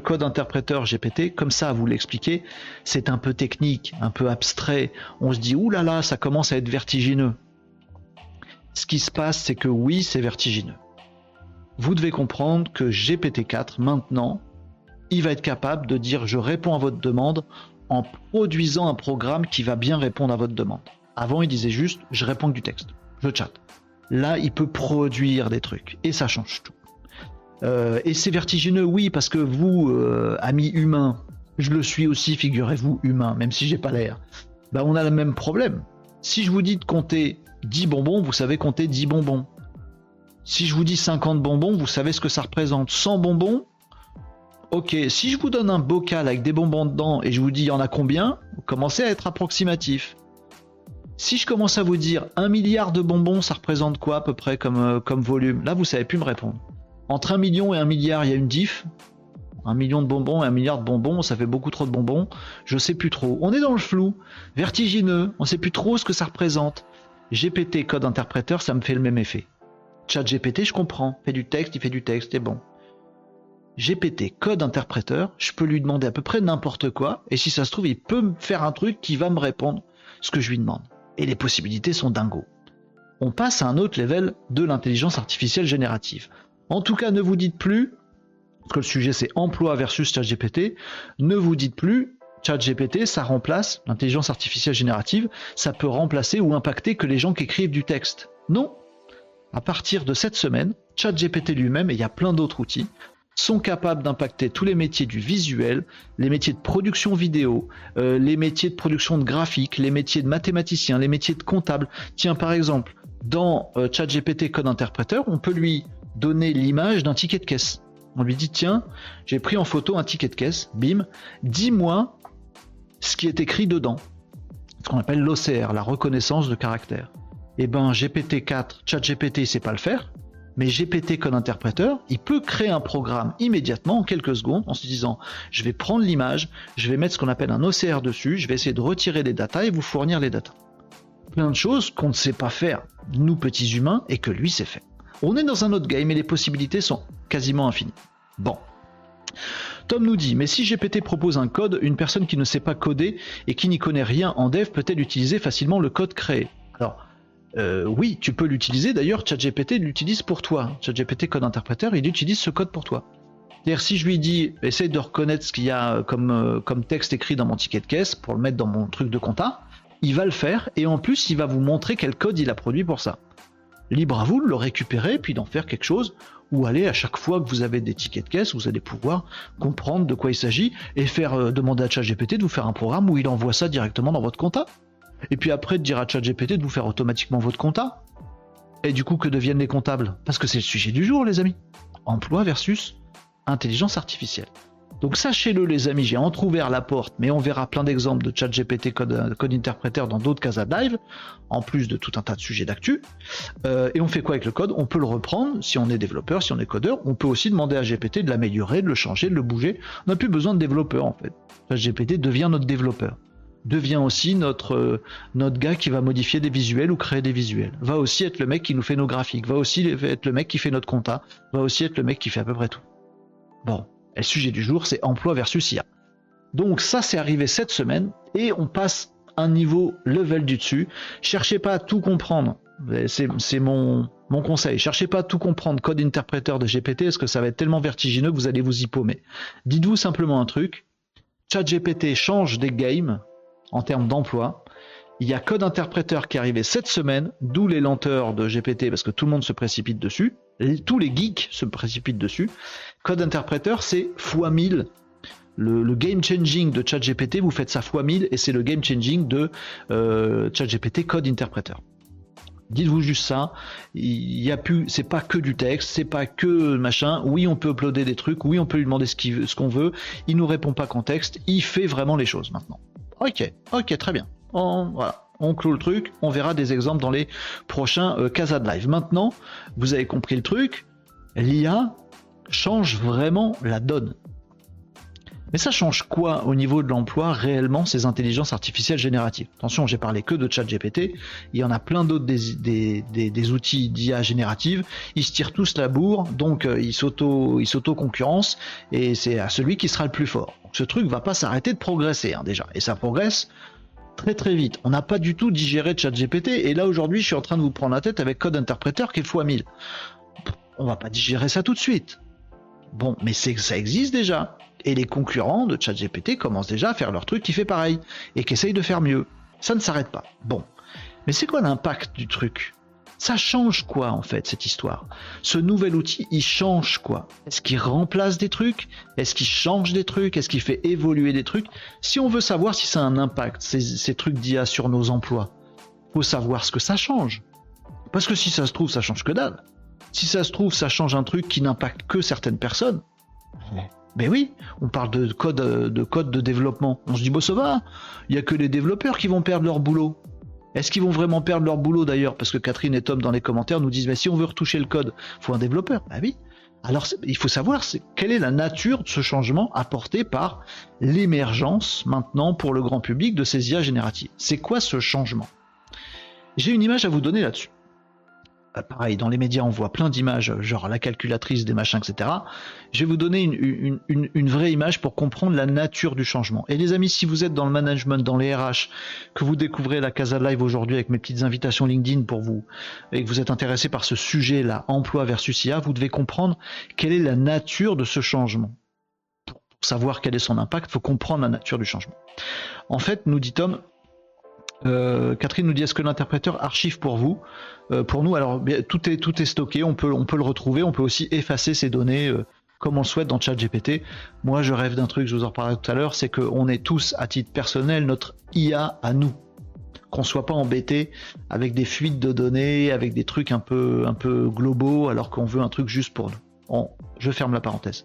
code interpréteur GPT, comme ça vous l'expliquer, c'est un peu technique, un peu abstrait. On se dit ouh là là, ça commence à être vertigineux. Ce qui se passe, c'est que oui, c'est vertigineux vous devez comprendre que GPT-4, maintenant, il va être capable de dire je réponds à votre demande en produisant un programme qui va bien répondre à votre demande. Avant, il disait juste je réponds du texte, je chatte. Là, il peut produire des trucs et ça change tout. Euh, et c'est vertigineux, oui, parce que vous, euh, amis humains, je le suis aussi, figurez-vous, humain, même si j'ai pas l'air. Bah, on a le même problème. Si je vous dis de compter 10 bonbons, vous savez compter 10 bonbons. Si je vous dis 50 bonbons, vous savez ce que ça représente. 100 bonbons, ok. Si je vous donne un bocal avec des bonbons dedans et je vous dis il y en a combien, commencez à être approximatif. Si je commence à vous dire 1 milliard de bonbons, ça représente quoi à peu près comme, euh, comme volume? Là, vous savez plus me répondre. Entre 1 million et 1 milliard, il y a une diff. 1 million de bonbons et 1 milliard de bonbons, ça fait beaucoup trop de bonbons. Je sais plus trop. On est dans le flou, vertigineux, on sait plus trop ce que ça représente. GPT code interpréteur, ça me fait le même effet. Chat GPT, je comprends. Fait du texte, il fait du texte, c'est bon. GPT, code interpréteur, je peux lui demander à peu près n'importe quoi, et si ça se trouve, il peut me faire un truc qui va me répondre ce que je lui demande. Et les possibilités sont dingo. On passe à un autre level de l'intelligence artificielle générative. En tout cas, ne vous dites plus, parce que le sujet c'est emploi versus ChatGPT, ne vous dites plus ChatGPT, ça remplace l'intelligence artificielle générative, ça peut remplacer ou impacter que les gens qui écrivent du texte. Non, à partir de cette semaine, ChatGPT lui-même, et il y a plein d'autres outils, sont capables d'impacter tous les métiers du visuel, les métiers de production vidéo, euh, les métiers de production de graphique, les métiers de mathématiciens, les métiers de comptable. Tiens, par exemple, dans euh, ChatGPT Code Interpréteur, on peut lui donner l'image d'un ticket de caisse. On lui dit, tiens, j'ai pris en photo un ticket de caisse, bim, dis-moi ce qui est écrit dedans. Ce qu'on appelle l'OCR, la reconnaissance de caractère eh ben GPT-4, ChatGPT, il sait pas le faire, mais GPT code interpréteur, il peut créer un programme immédiatement en quelques secondes en se disant je vais prendre l'image, je vais mettre ce qu'on appelle un OCR dessus, je vais essayer de retirer les datas et vous fournir les datas. Plein de choses qu'on ne sait pas faire, nous petits humains, et que lui sait faire. On est dans un autre game et les possibilités sont quasiment infinies. Bon. Tom nous dit, mais si GPT propose un code, une personne qui ne sait pas coder et qui n'y connaît rien en dev peut-elle utiliser facilement le code créé? Alors, euh, oui, tu peux l'utiliser. D'ailleurs, ChatGPT l'utilise pour toi. ChatGPT code interpréteur, il utilise ce code pour toi. C'est-à-dire, si je lui dis, essaye de reconnaître ce qu'il y a comme, euh, comme texte écrit dans mon ticket de caisse pour le mettre dans mon truc de compta, il va le faire et en plus, il va vous montrer quel code il a produit pour ça. Libre à vous de le récupérer puis d'en faire quelque chose ou aller à chaque fois que vous avez des tickets de caisse, vous allez pouvoir comprendre de quoi il s'agit et faire euh, demander à ChatGPT de vous faire un programme où il envoie ça directement dans votre compta et puis après de dire à ChatGPT de vous faire automatiquement votre compta. Et du coup, que deviennent les comptables? Parce que c'est le sujet du jour, les amis. Emploi versus intelligence artificielle. Donc sachez-le les amis, j'ai entrouvert la porte, mais on verra plein d'exemples de chat GPT code, code interpréteur dans d'autres cases live, en plus de tout un tas de sujets d'actu. Euh, et on fait quoi avec le code? On peut le reprendre si on est développeur, si on est codeur. On peut aussi demander à GPT de l'améliorer, de le changer, de le bouger. On n'a plus besoin de développeur en fait. GPT devient notre développeur devient aussi notre, euh, notre gars qui va modifier des visuels ou créer des visuels. Va aussi être le mec qui nous fait nos graphiques. Va aussi être le mec qui fait notre compta. Va aussi être le mec qui fait à peu près tout. Bon. Et le sujet du jour, c'est emploi versus IA. Donc ça, c'est arrivé cette semaine et on passe un niveau level du dessus. Cherchez pas à tout comprendre. C'est mon, conseil. Cherchez pas à tout comprendre code interpréteur de GPT parce que ça va être tellement vertigineux que vous allez vous y paumer. Dites-vous simplement un truc. ChatGPT change des games en termes d'emploi. Il y a Code Interpréteur qui est arrivé cette semaine, d'où les lenteurs de GPT parce que tout le monde se précipite dessus. Tous les geeks se précipitent dessus. Code Interpréteur, c'est x1000. Le, game changing de ChatGPT, vous faites ça x1000 et c'est le game changing de euh, ChatGPT Code Interpréteur. Dites-vous juste ça. Il y c'est pas que du texte, c'est pas que machin. Oui, on peut uploader des trucs. Oui, on peut lui demander ce qu'on veut. Il nous répond pas qu'en texte. Il fait vraiment les choses maintenant. Ok, ok, très bien. Voilà, on clôt le truc, on verra des exemples dans les prochains euh, Casa de Live. Maintenant, vous avez compris le truc, l'IA change vraiment la donne. Mais ça change quoi au niveau de l'emploi réellement ces intelligences artificielles génératives? Attention, j'ai parlé que de ChatGPT, il y en a plein d'autres des, outils d'IA générative, ils se tirent tous la bourre, donc euh, ils s'auto-concurrencent, et c'est à celui qui sera le plus fort. ce truc va pas s'arrêter de progresser hein, déjà, et ça progresse très très vite. On n'a pas du tout digéré ChatGPT, et là aujourd'hui je suis en train de vous prendre la tête avec code interpréteur qui est x1000. On va pas digérer ça tout de suite. Bon, mais ça existe déjà. Et les concurrents de ChatGPT commencent déjà à faire leur truc qui fait pareil et qui essaye de faire mieux. Ça ne s'arrête pas. Bon. Mais c'est quoi l'impact du truc? Ça change quoi en fait cette histoire? Ce nouvel outil, il change quoi? Est-ce qu'il remplace des trucs? Est-ce qu'il change des trucs? Est-ce qu'il fait évoluer des trucs? Si on veut savoir si ça a un impact, ces, ces trucs d'IA sur nos emplois, faut savoir ce que ça change. Parce que si ça se trouve, ça change que dalle. Si ça se trouve, ça change un truc qui n'impacte que certaines personnes. Ben oui, on parle de code, de code de développement. On se dit, bon, ça va, il n'y a que les développeurs qui vont perdre leur boulot. Est-ce qu'ils vont vraiment perdre leur boulot d'ailleurs? Parce que Catherine et Tom dans les commentaires nous disent, mais si on veut retoucher le code, faut un développeur. Ben oui. Alors il faut savoir quelle est la nature de ce changement apporté par l'émergence maintenant pour le grand public de ces IA génératives? C'est quoi ce changement? J'ai une image à vous donner là-dessus. Euh, pareil, dans les médias, on voit plein d'images, genre la calculatrice, des machins, etc. Je vais vous donner une, vraie image pour comprendre la nature du changement. Et les amis, si vous êtes dans le management, dans les RH, que vous découvrez la Casa Live aujourd'hui avec mes petites invitations LinkedIn pour vous, et que vous êtes intéressé par ce sujet-là, emploi versus IA, vous devez comprendre quelle est la nature de ce changement. Pour savoir quel est son impact, il faut comprendre la nature du changement. En fait, nous dit Tom, euh, Catherine nous dit est-ce que l'interpréteur archive pour vous euh, Pour nous, alors tout est tout est stocké, on peut on peut le retrouver, on peut aussi effacer ces données euh, comme on le souhaite dans ChatGPT. Moi, je rêve d'un truc, je vous en reparlerai tout à l'heure, c'est qu'on est tous à titre personnel notre IA à nous, qu'on soit pas embêté avec des fuites de données, avec des trucs un peu un peu globaux, alors qu'on veut un truc juste pour nous. je ferme la parenthèse.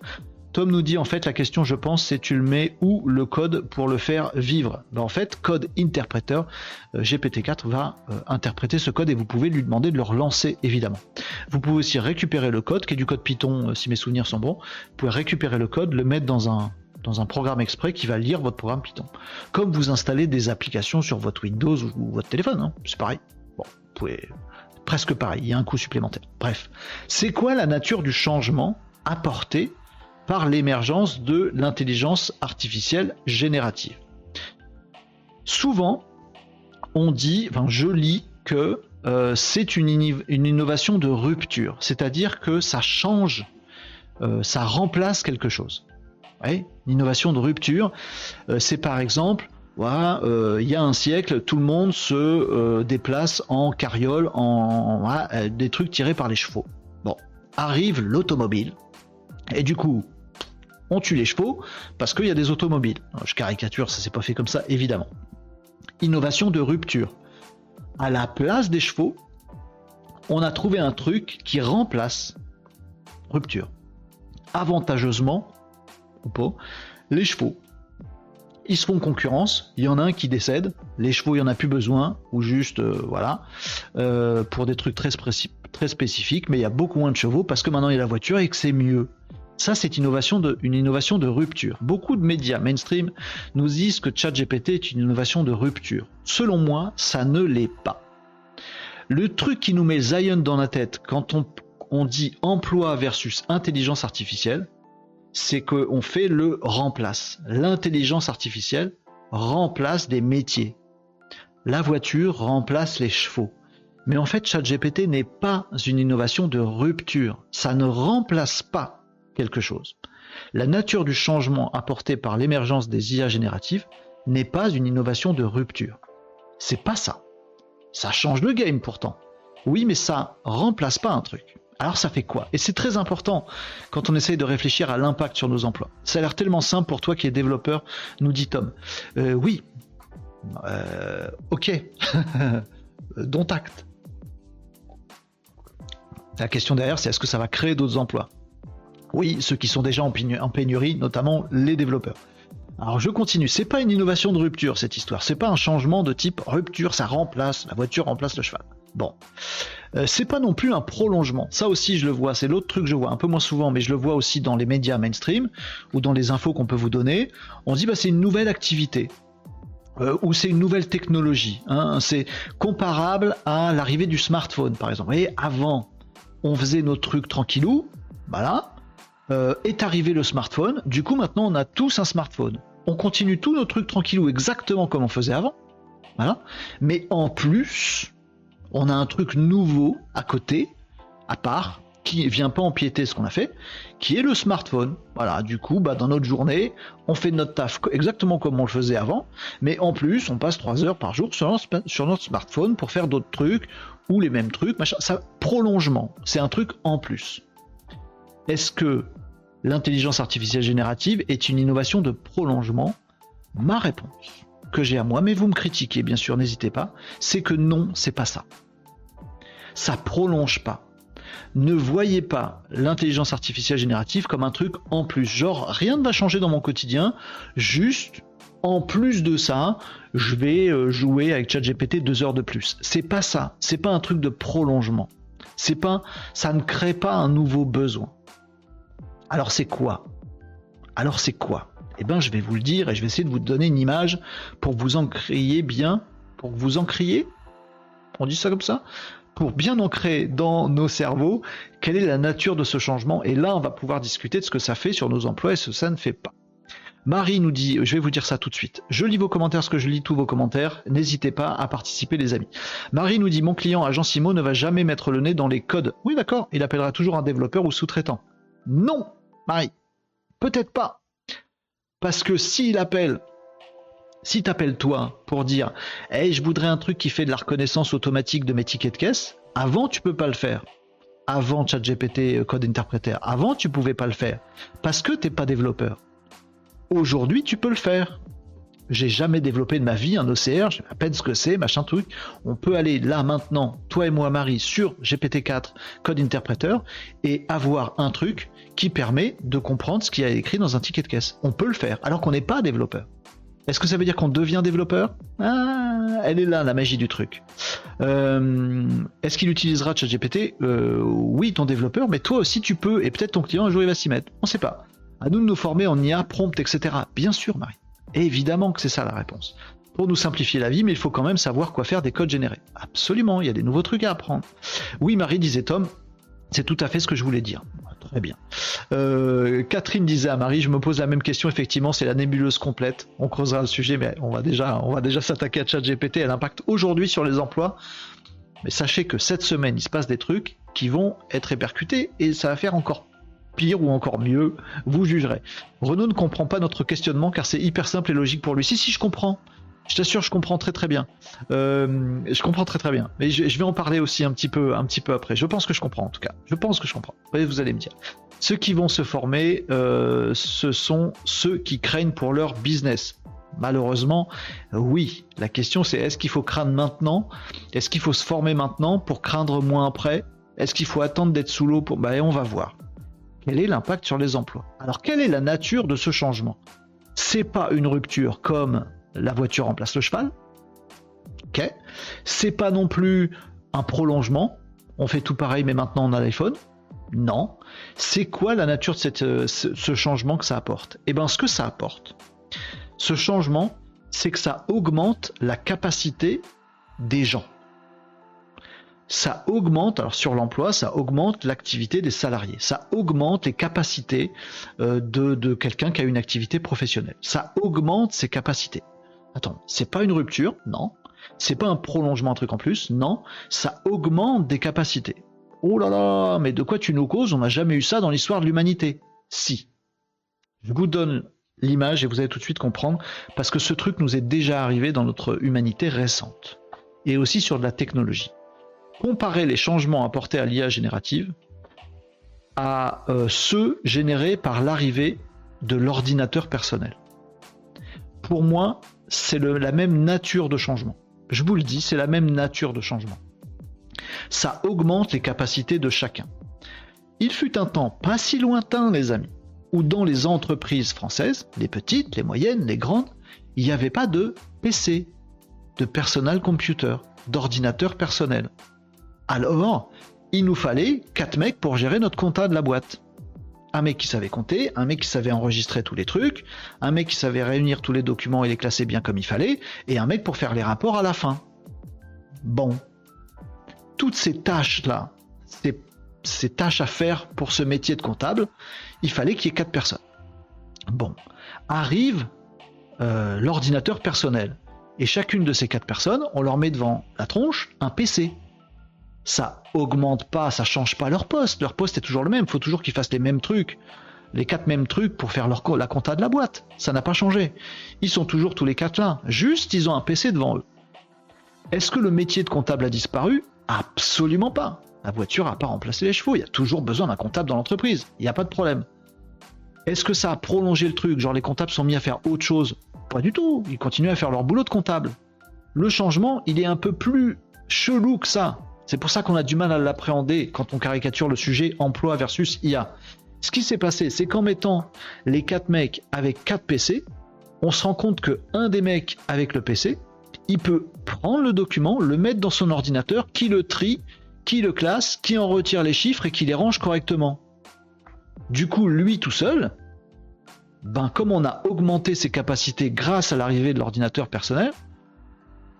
Tom nous dit en fait la question je pense c'est tu le mets où le code pour le faire vivre? Ben, en fait code interpréteur euh, GPT-4 va euh, interpréter ce code et vous pouvez lui demander de le relancer évidemment. Vous pouvez aussi récupérer le code qui est du code Python euh, si mes souvenirs sont bons. Vous pouvez récupérer le code, le mettre dans un dans un programme exprès qui va lire votre programme Python. Comme vous installez des applications sur votre Windows ou votre téléphone, hein, c'est pareil. Bon, vous pouvez presque pareil, il y a un coût supplémentaire. Bref, c'est quoi la nature du changement apporté par l'émergence de l'intelligence artificielle générative. Souvent, on dit, enfin je lis que euh, c'est une, innovation de rupture, c'est-à-dire que ça change, euh, ça remplace quelque chose. Ouais, innovation de rupture, euh, c'est par exemple, voilà, il y a un siècle, tout le monde se déplace en carriole, en, des trucs tirés par les chevaux. Bon, arrive l'automobile, et du coup, on tue les chevaux parce qu'il y a des automobiles. je caricature, ça s'est pas fait comme ça, évidemment. Innovation de rupture. À la place des chevaux, on a trouvé un truc qui remplace rupture. Avantageusement, ou pas, les chevaux. Ils se font concurrence, il y en a un qui décède, les chevaux il n'y en a plus besoin, ou juste, euh, voilà, euh, pour des trucs très, très spécifiques, mais il y a beaucoup moins de chevaux parce que maintenant il y a la voiture et que c'est mieux. Ça, c'est une innovation de rupture. Beaucoup de médias mainstream nous disent que ChatGPT est une innovation de rupture. Selon moi, ça ne l'est pas. Le truc qui nous met Zion dans la tête quand on, on dit emploi versus intelligence artificielle, c'est qu'on fait le remplace. L'intelligence artificielle remplace des métiers. La voiture remplace les chevaux. Mais en fait, ChatGPT n'est pas une innovation de rupture. Ça ne remplace pas quelque chose. La nature du changement apporté par l'émergence des IA génératives n'est pas une innovation de rupture. C'est pas ça. Ça change le game pourtant. Oui, mais ça remplace pas un truc. Alors ça fait quoi? Et c'est très important quand on essaye de réfléchir à l'impact sur nos emplois. Ça a l'air tellement simple pour toi qui es développeur, nous dit Tom. Euh, oui. Euh, ok. *laughs* Dont acte. La question derrière, c'est est-ce que ça va créer d'autres emplois? Oui, ceux qui sont déjà en, pénurie, notamment les développeurs. Alors je continue, c'est pas une innovation de rupture cette histoire, c'est pas un changement de type rupture, ça remplace, la voiture remplace le cheval. Bon. Euh, c'est pas non plus un prolongement. Ça aussi, je le vois. C'est l'autre truc que je vois un peu moins souvent, mais je le vois aussi dans les médias mainstream ou dans les infos qu'on peut vous donner. On se dit, bah, c'est une nouvelle activité. Euh, ou c'est une nouvelle technologie. Hein. C'est comparable à l'arrivée du smartphone, par exemple. Et avant, on faisait nos trucs tranquillou, voilà. Euh, est arrivé le smartphone. Du coup, maintenant, on a tous un smartphone. On continue tous nos trucs tranquillou exactement comme on faisait avant. Voilà. Mais en plus, on a un truc nouveau à côté, à part, qui vient pas empiéter ce qu'on a fait, qui est le smartphone. Voilà, du coup, bah, dans notre journée, on fait notre taf exactement comme on le faisait avant, mais en plus, on passe 3 heures par jour sur, notre smartphone pour faire d'autres trucs, ou les mêmes trucs, machin. Ça, prolongement, c'est un truc en plus. Est-ce que l'intelligence artificielle générative est une innovation de prolongement Ma réponse que j'ai à moi, mais vous me critiquez bien sûr, n'hésitez pas, c'est que non, c'est pas ça. Ça prolonge pas. Ne voyez pas l'intelligence artificielle générative comme un truc en plus. Genre, rien ne va changer dans mon quotidien, juste en plus de ça, je vais euh, jouer avec ChatGPT deux heures de plus. C'est pas ça. C'est pas un truc de prolongement. C'est pas, ça ne crée pas un nouveau besoin. Alors c'est quoi? Alors c'est quoi? Eh bien je vais vous le dire et je vais essayer de vous donner une image pour vous en crier bien, pour vous en crier, on dit ça comme ça, pour bien ancrer dans nos cerveaux quelle est la nature de ce changement. Et là, on va pouvoir discuter de ce que ça fait sur nos emplois et ce que ça ne fait pas. Marie nous dit, je vais vous dire ça tout de suite. Je lis vos commentaires, ce que je lis tous vos commentaires. N'hésitez pas à participer, les amis. Marie nous dit, mon client, agent Simo, ne va jamais mettre le nez dans les codes. Oui, d'accord, il appellera toujours un développeur ou sous-traitant. Non, Marie, peut-être pas. Parce que s'il appelle, si t'appelles toi pour dire Hey, je voudrais un truc qui fait de la reconnaissance automatique de mes tickets de caisse, avant tu peux pas le faire. Avant ChatGPT euh, Code Interpreter, avant tu pouvais pas le faire. Parce que t'es pas développeur. Aujourd'hui tu peux le faire. J'ai jamais développé de ma vie un OCR, je à peine ce que c'est, machin truc. On peut aller là maintenant, toi et moi Marie, sur GPT-4 Code Interpreter et avoir un truc qui permet de comprendre ce qu'il y a écrit dans un ticket de caisse. On peut le faire, alors qu'on n'est pas développeur. Est-ce que ça veut dire qu'on devient développeur? Ah, elle est là, la magie du truc. Euh, est-ce qu'il utilisera ChatGPT euh, Oui, ton développeur, mais toi aussi tu peux, et peut-être ton client un jour il va s'y mettre. On ne sait pas. À nous de nous former en IA, prompt, etc. Bien sûr, Marie. Évidemment que c'est ça la réponse. Pour nous simplifier la vie, mais il faut quand même savoir quoi faire des codes générés. Absolument, il y a des nouveaux trucs à apprendre. Oui, Marie, disait Tom, c'est tout à fait ce que je voulais dire. Très bien. Euh, Catherine disait à Marie, je me pose la même question. Effectivement, c'est la nébuleuse complète. On creusera le sujet, mais on va déjà, on va déjà s'attaquer à ChatGPT, à l'impact aujourd'hui sur les emplois. Mais sachez que cette semaine, il se passe des trucs qui vont être répercutés et ça va faire encore pire ou encore mieux. Vous jugerez. Renaud ne comprend pas notre questionnement car c'est hyper simple et logique pour lui. Si, si, je comprends. Je t'assure, je comprends très très bien. Euh, je comprends très très bien. Mais je, vais en parler aussi un petit peu, un petit peu après. Je pense que je comprends en tout cas. Je pense que je comprends. Vous allez me dire. Ceux qui vont se former, euh, ce sont ceux qui craignent pour leur business. Malheureusement, oui. La question c'est est-ce qu'il faut craindre maintenant? Est-ce qu'il faut se former maintenant pour craindre moins après? Est-ce qu'il faut attendre d'être sous l'eau pour... Bah, on va voir. Quel est l'impact sur les emplois? Alors, quelle est la nature de ce changement? C'est pas une rupture comme la voiture remplace le cheval. Ok. C'est pas non plus un prolongement. On fait tout pareil, mais maintenant on a l'iPhone. Non. C'est quoi la nature de euh, ce, changement que ça apporte? Eh bien, ce que ça apporte, ce changement, c'est que ça augmente la capacité des gens. Ça augmente, alors sur l'emploi, ça augmente l'activité des salariés. Ça augmente les capacités euh, de, de quelqu'un qui a une activité professionnelle. Ça augmente ses capacités. Attends, c'est pas une rupture, non. C'est pas un prolongement, un truc en plus, non. Ça augmente des capacités. Oh là là, mais de quoi tu nous causes? On n'a jamais eu ça dans l'histoire de l'humanité. Si. Je vous donne l'image et vous allez tout de suite comprendre, parce que ce truc nous est déjà arrivé dans notre humanité récente, et aussi sur de la technologie. Comparer les changements apportés à l'IA générative à euh, ceux générés par l'arrivée de l'ordinateur personnel. Pour moi, c'est la même nature de changement. Je vous le dis, c'est la même nature de changement. Ça augmente les capacités de chacun. Il fut un temps pas si lointain, les amis, où dans les entreprises françaises, les petites, les moyennes, les grandes, il n'y avait pas de PC, de personal computer, d'ordinateur personnel. Alors, il nous fallait quatre mecs pour gérer notre compta de la boîte. Un mec qui savait compter, un mec qui savait enregistrer tous les trucs, un mec qui savait réunir tous les documents et les classer bien comme il fallait, et un mec pour faire les rapports à la fin. Bon. Toutes ces tâches-là, ces, tâches à faire pour ce métier de comptable, il fallait qu'il y ait quatre personnes. Bon. Arrive euh, l'ordinateur personnel. Et chacune de ces quatre personnes, on leur met devant la tronche un PC ça augmente pas, ça change pas leur poste. Leur poste est toujours le même. Il faut toujours qu'ils fassent les mêmes trucs, les quatre mêmes trucs pour faire leur la compta de la boîte. Ça n'a pas changé. Ils sont toujours tous les quatre là. Juste, ils ont un PC devant eux. Est-ce que le métier de comptable a disparu? Absolument pas. La voiture n'a pas remplacé les chevaux. Il y a toujours besoin d'un comptable dans l'entreprise. Il n'y a pas de problème. Est-ce que ça a prolongé le truc? Genre les comptables sont mis à faire autre chose? Pas du tout. Ils continuent à faire leur boulot de comptable. Le changement, il est un peu plus chelou que ça. C'est pour ça qu'on a du mal à l'appréhender quand on caricature le sujet emploi versus IA. Ce qui s'est passé, c'est qu'en mettant les quatre mecs avec quatre PC, on se rend compte que un des mecs avec le PC, il peut prendre le document, le mettre dans son ordinateur, qui le trie, qui le classe, qui en retire les chiffres et qui les range correctement. Du coup, lui tout seul, ben comme on a augmenté ses capacités grâce à l'arrivée de l'ordinateur personnel,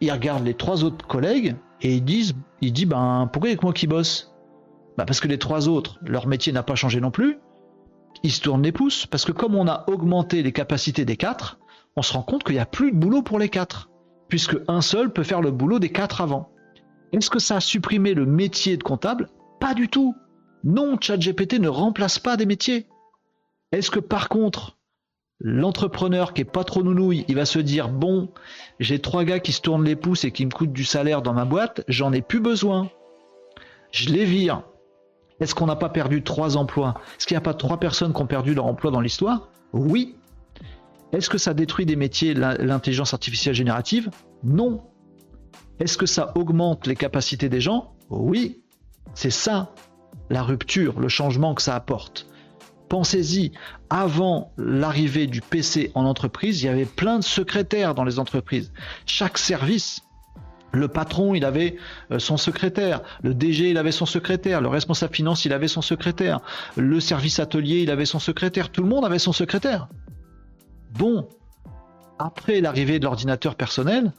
il regarde les trois autres collègues et il dit ben pourquoi il y a que moi qui bosse? Bah, parce que les trois autres, leur métier n'a pas changé non plus. Ils se tournent les pouces parce que comme on a augmenté les capacités des quatre, on se rend compte qu'il n'y a plus de boulot pour les quatre, puisque un seul peut faire le boulot des quatre avant. Est-ce que ça a supprimé le métier de comptable? Pas du tout. Non, ChatGPT ne remplace pas des métiers. Est-ce que par contre, L'entrepreneur qui est pas trop nounouille, il va se dire bon, j'ai trois gars qui se tournent les pouces et qui me coûtent du salaire dans ma boîte, j'en ai plus besoin. Je les vire. Est-ce qu'on n'a pas perdu trois emplois? Est-ce qu'il n'y a pas trois personnes qui ont perdu leur emploi dans l'histoire? Oui. Est-ce que ça détruit des métiers, l'intelligence artificielle générative? Non. Est-ce que ça augmente les capacités des gens? Oui. C'est ça, la rupture, le changement que ça apporte. Pensez-y, avant l'arrivée du PC en entreprise, il y avait plein de secrétaires dans les entreprises. Chaque service, le patron, il avait euh, son secrétaire. Le DG, il avait son secrétaire. Le responsable finance, il avait son secrétaire. Le service atelier, il avait son secrétaire. Tout le monde avait son secrétaire. Bon, après l'arrivée de l'ordinateur personnel,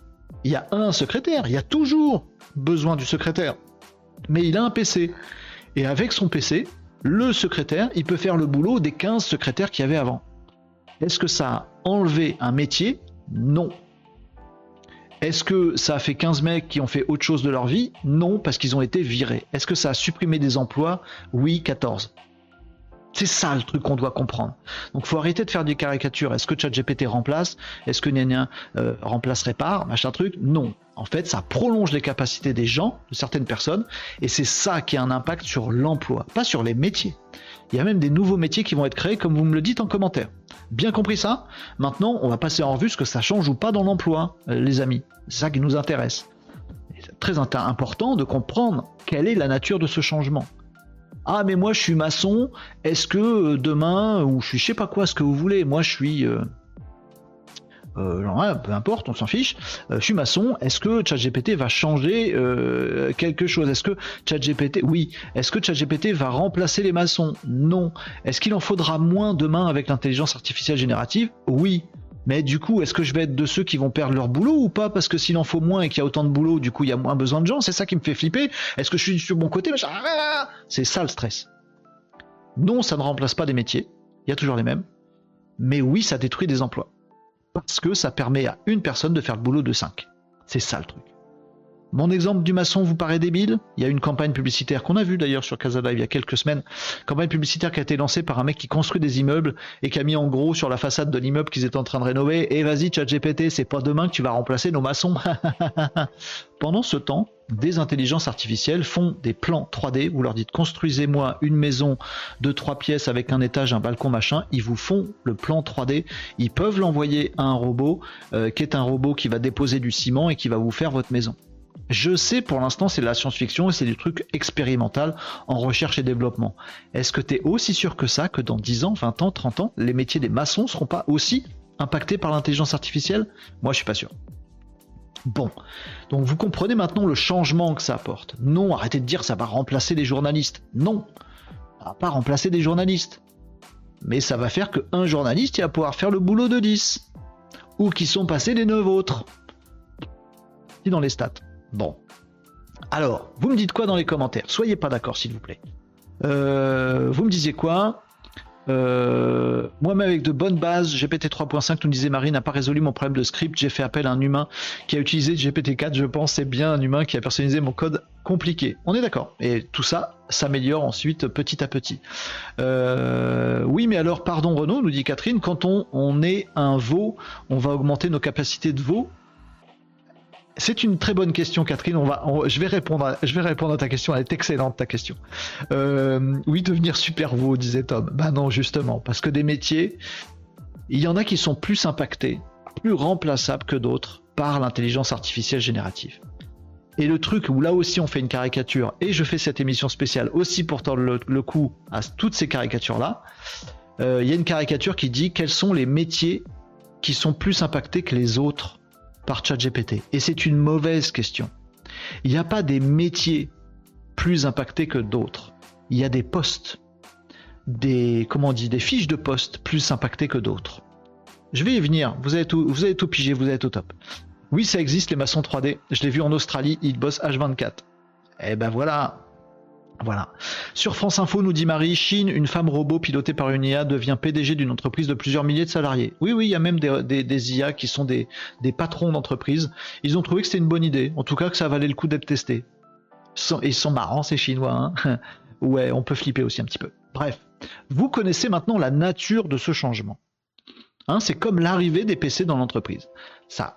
il y a un secrétaire. Il y a toujours besoin du secrétaire. Mais il a un PC. Et avec son PC, le secrétaire, il peut faire le boulot des 15 secrétaires qu'il y avait avant. Est-ce que ça a enlevé un métier? Non. Est-ce que ça a fait 15 mecs qui ont fait autre chose de leur vie? Non, parce qu'ils ont été virés. Est-ce que ça a supprimé des emplois? Oui, 14. C'est ça le truc qu'on doit comprendre. Donc faut arrêter de faire des caricatures. Est-ce que ChatGPT remplace? Est-ce que Nyan euh, remplace répare Machin truc? Non. En fait, ça prolonge les capacités des gens, de certaines personnes, et c'est ça qui a un impact sur l'emploi, pas sur les métiers. Il y a même des nouveaux métiers qui vont être créés, comme vous me le dites en commentaire. Bien compris ça? Maintenant, on va passer en revue ce que ça change ou pas dans l'emploi, euh, les amis. C'est ça qui nous intéresse. C'est très important de comprendre quelle est la nature de ce changement. Ah mais moi je suis maçon, est-ce que euh, demain, ou je suis je sais pas quoi, ce que vous voulez, moi je suis... Euh, euh, peu importe, on s'en fiche, je suis maçon, est-ce que ChatGPT va changer quelque chose? Est-ce que ChatGPT, oui, est-ce que ChatGPT va remplacer les maçons? Non. Est-ce qu'il en faudra moins demain avec l'intelligence artificielle générative? Oui. Mais du coup, est-ce que je vais être de ceux qui vont perdre leur boulot ou pas? Parce que s'il en faut moins et qu'il y a autant de boulot, du coup, il y a moins besoin de gens. C'est ça qui me fait flipper. Est-ce que je suis sur mon côté C'est ça le stress. Non, ça ne remplace pas des métiers. Il y a toujours les mêmes. Mais oui, ça détruit des emplois parce que ça permet à une personne de faire le boulot de 5. C'est ça le truc. Mon exemple du maçon vous paraît débile? Il y a une campagne publicitaire qu'on a vue d'ailleurs sur Casada il y a quelques semaines. Campagne publicitaire qui a été lancée par un mec qui construit des immeubles et qui a mis en gros sur la façade de l'immeuble qu'ils étaient en train de rénover. Et vas-y, GPT, c'est pas demain que tu vas remplacer nos maçons. *laughs* Pendant ce temps, des intelligences artificielles font des plans 3D. Vous leur dites construisez-moi une maison de trois pièces avec un étage, un balcon, machin. Ils vous font le plan 3D. Ils peuvent l'envoyer à un robot euh, qui est un robot qui va déposer du ciment et qui va vous faire votre maison. Je sais pour l'instant c'est de la science-fiction et c'est du truc expérimental en recherche et développement. Est-ce que tu es aussi sûr que ça que dans 10 ans, 20 ans, 30 ans, les métiers des maçons seront pas aussi impactés par l'intelligence artificielle? Moi je suis pas sûr. Bon, donc vous comprenez maintenant le changement que ça apporte. Non, arrêtez de dire ça va remplacer les journalistes. Non, ça va pas remplacer des journalistes. Mais ça va faire qu'un journaliste va pouvoir faire le boulot de 10. Ou qui sont passés les 9 autres. Dans les stats. Bon. Alors, vous me dites quoi dans les commentaires? Soyez pas d'accord, s'il vous plaît. Euh, vous me disiez quoi? Euh, Moi-même avec de bonnes bases, GPT 3.5, nous disait Marie, n'a pas résolu mon problème de script. J'ai fait appel à un humain qui a utilisé GPT 4. Je pense c'est bien un humain qui a personnalisé mon code compliqué. On est d'accord. Et tout ça s'améliore ensuite petit à petit. Euh, oui, mais alors, pardon Renaud, nous dit Catherine, quand on, on est un veau, on va augmenter nos capacités de veau c'est une très bonne question, Catherine. On va, je vais répondre, à, ta question. Elle est excellente ta question. Euh, oui, devenir super beau, disait Tom. Bah non, justement, parce que des métiers, il y en a qui sont plus impactés, plus remplaçables que d'autres par l'intelligence artificielle générative. Et le truc où là aussi on fait une caricature, et je fais cette émission spéciale aussi pour tendre le, coup à toutes ces caricatures-là, euh, il y a une caricature qui dit quels sont les métiers qui sont plus impactés que les autres par ChatGPT Et c'est une mauvaise question. Il n'y a pas des métiers plus impactés que d'autres. Il y a des postes, des comment on dit, des fiches de poste plus impactées que d'autres. Je vais y venir. Vous avez tout, vous avez tout pigé, vous êtes au top. Oui, ça existe les maçons 3D. Je l'ai vu en Australie, ils bossent H24. Eh ben voilà, voilà. Sur France Info, nous dit Marie, Chine, une femme robot pilotée par une IA devient PDG d'une entreprise de plusieurs milliers de salariés. Oui, oui, il y a même des, IA qui sont des, patrons d'entreprise. Ils ont trouvé que c'était une bonne idée. En tout cas, que ça valait le coup d'être testé. Ils sont marrants, ces Chinois. Hein. *laughs* ouais, on peut flipper aussi un petit peu. Bref. Vous connaissez maintenant la nature de ce changement. Hein, c'est comme l'arrivée des PC dans l'entreprise. Ça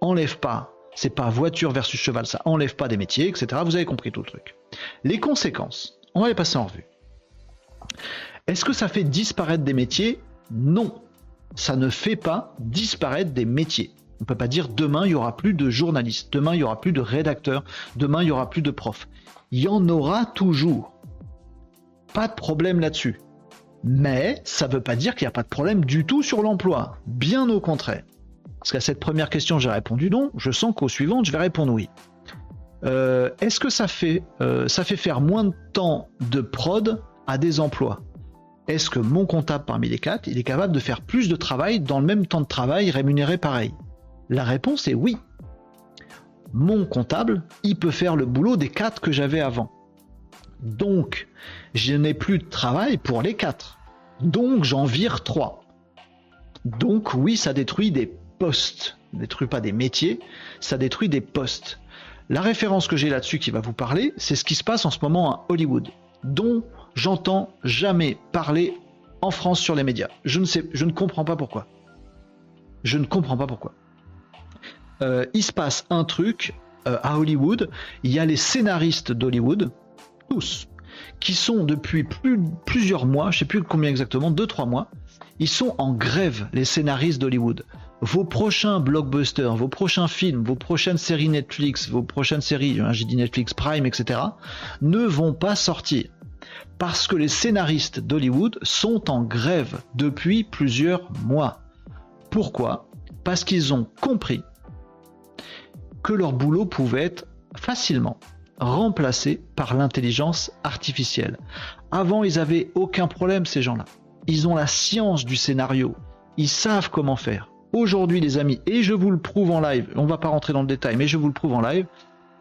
enlève pas, c'est pas voiture versus cheval, ça enlève pas des métiers, etc. Vous avez compris tout le truc. Les conséquences, on va les passer en revue. Est-ce que ça fait disparaître des métiers? Non, ça ne fait pas disparaître des métiers. On ne peut pas dire demain il y aura plus de journalistes, demain il y aura plus de rédacteurs, demain il y aura plus de profs. Il y en aura toujours. Pas de problème là-dessus. Mais ça ne veut pas dire qu'il n'y a pas de problème du tout sur l'emploi. Bien au contraire. Parce qu'à cette première question, j'ai répondu non. Je sens qu'au suivant, je vais répondre oui. Euh, est-ce que ça fait, euh, ça fait faire moins de temps de prod à des emplois? Est-ce que mon comptable parmi les quatre, il est capable de faire plus de travail dans le même temps de travail rémunéré pareil? La réponse est oui. Mon comptable, il peut faire le boulot des quatre que j'avais avant. Donc, je n'ai plus de travail pour les quatre. Donc, j'en vire trois. Donc, oui, ça détruit des postes. Ça détruit pas des métiers, ça détruit des postes. La référence que j'ai là-dessus qui va vous parler, c'est ce qui se passe en ce moment à Hollywood, dont j'entends jamais parler en France sur les médias. Je ne sais, je ne comprends pas pourquoi. Je ne comprends pas pourquoi. Euh, il se passe un truc euh, à Hollywood. Il y a les scénaristes d'Hollywood, tous, qui sont depuis plusieurs mois, je ne sais plus combien exactement, deux trois mois, ils sont en grève, les scénaristes d'Hollywood vos prochains blockbusters, vos prochains films, vos prochaines séries Netflix, vos prochaines séries, hein, j'ai dit Netflix Prime, etc., ne vont pas sortir. Parce que les scénaristes d'Hollywood sont en grève depuis plusieurs mois. Pourquoi? Parce qu'ils ont compris que leur boulot pouvait être facilement remplacé par l'intelligence artificielle. Avant, ils avaient aucun problème, ces gens-là. Ils ont la science du scénario. Ils savent comment faire. Aujourd'hui, les amis, et je vous le prouve en live, on va pas rentrer dans le détail, mais je vous le prouve en live,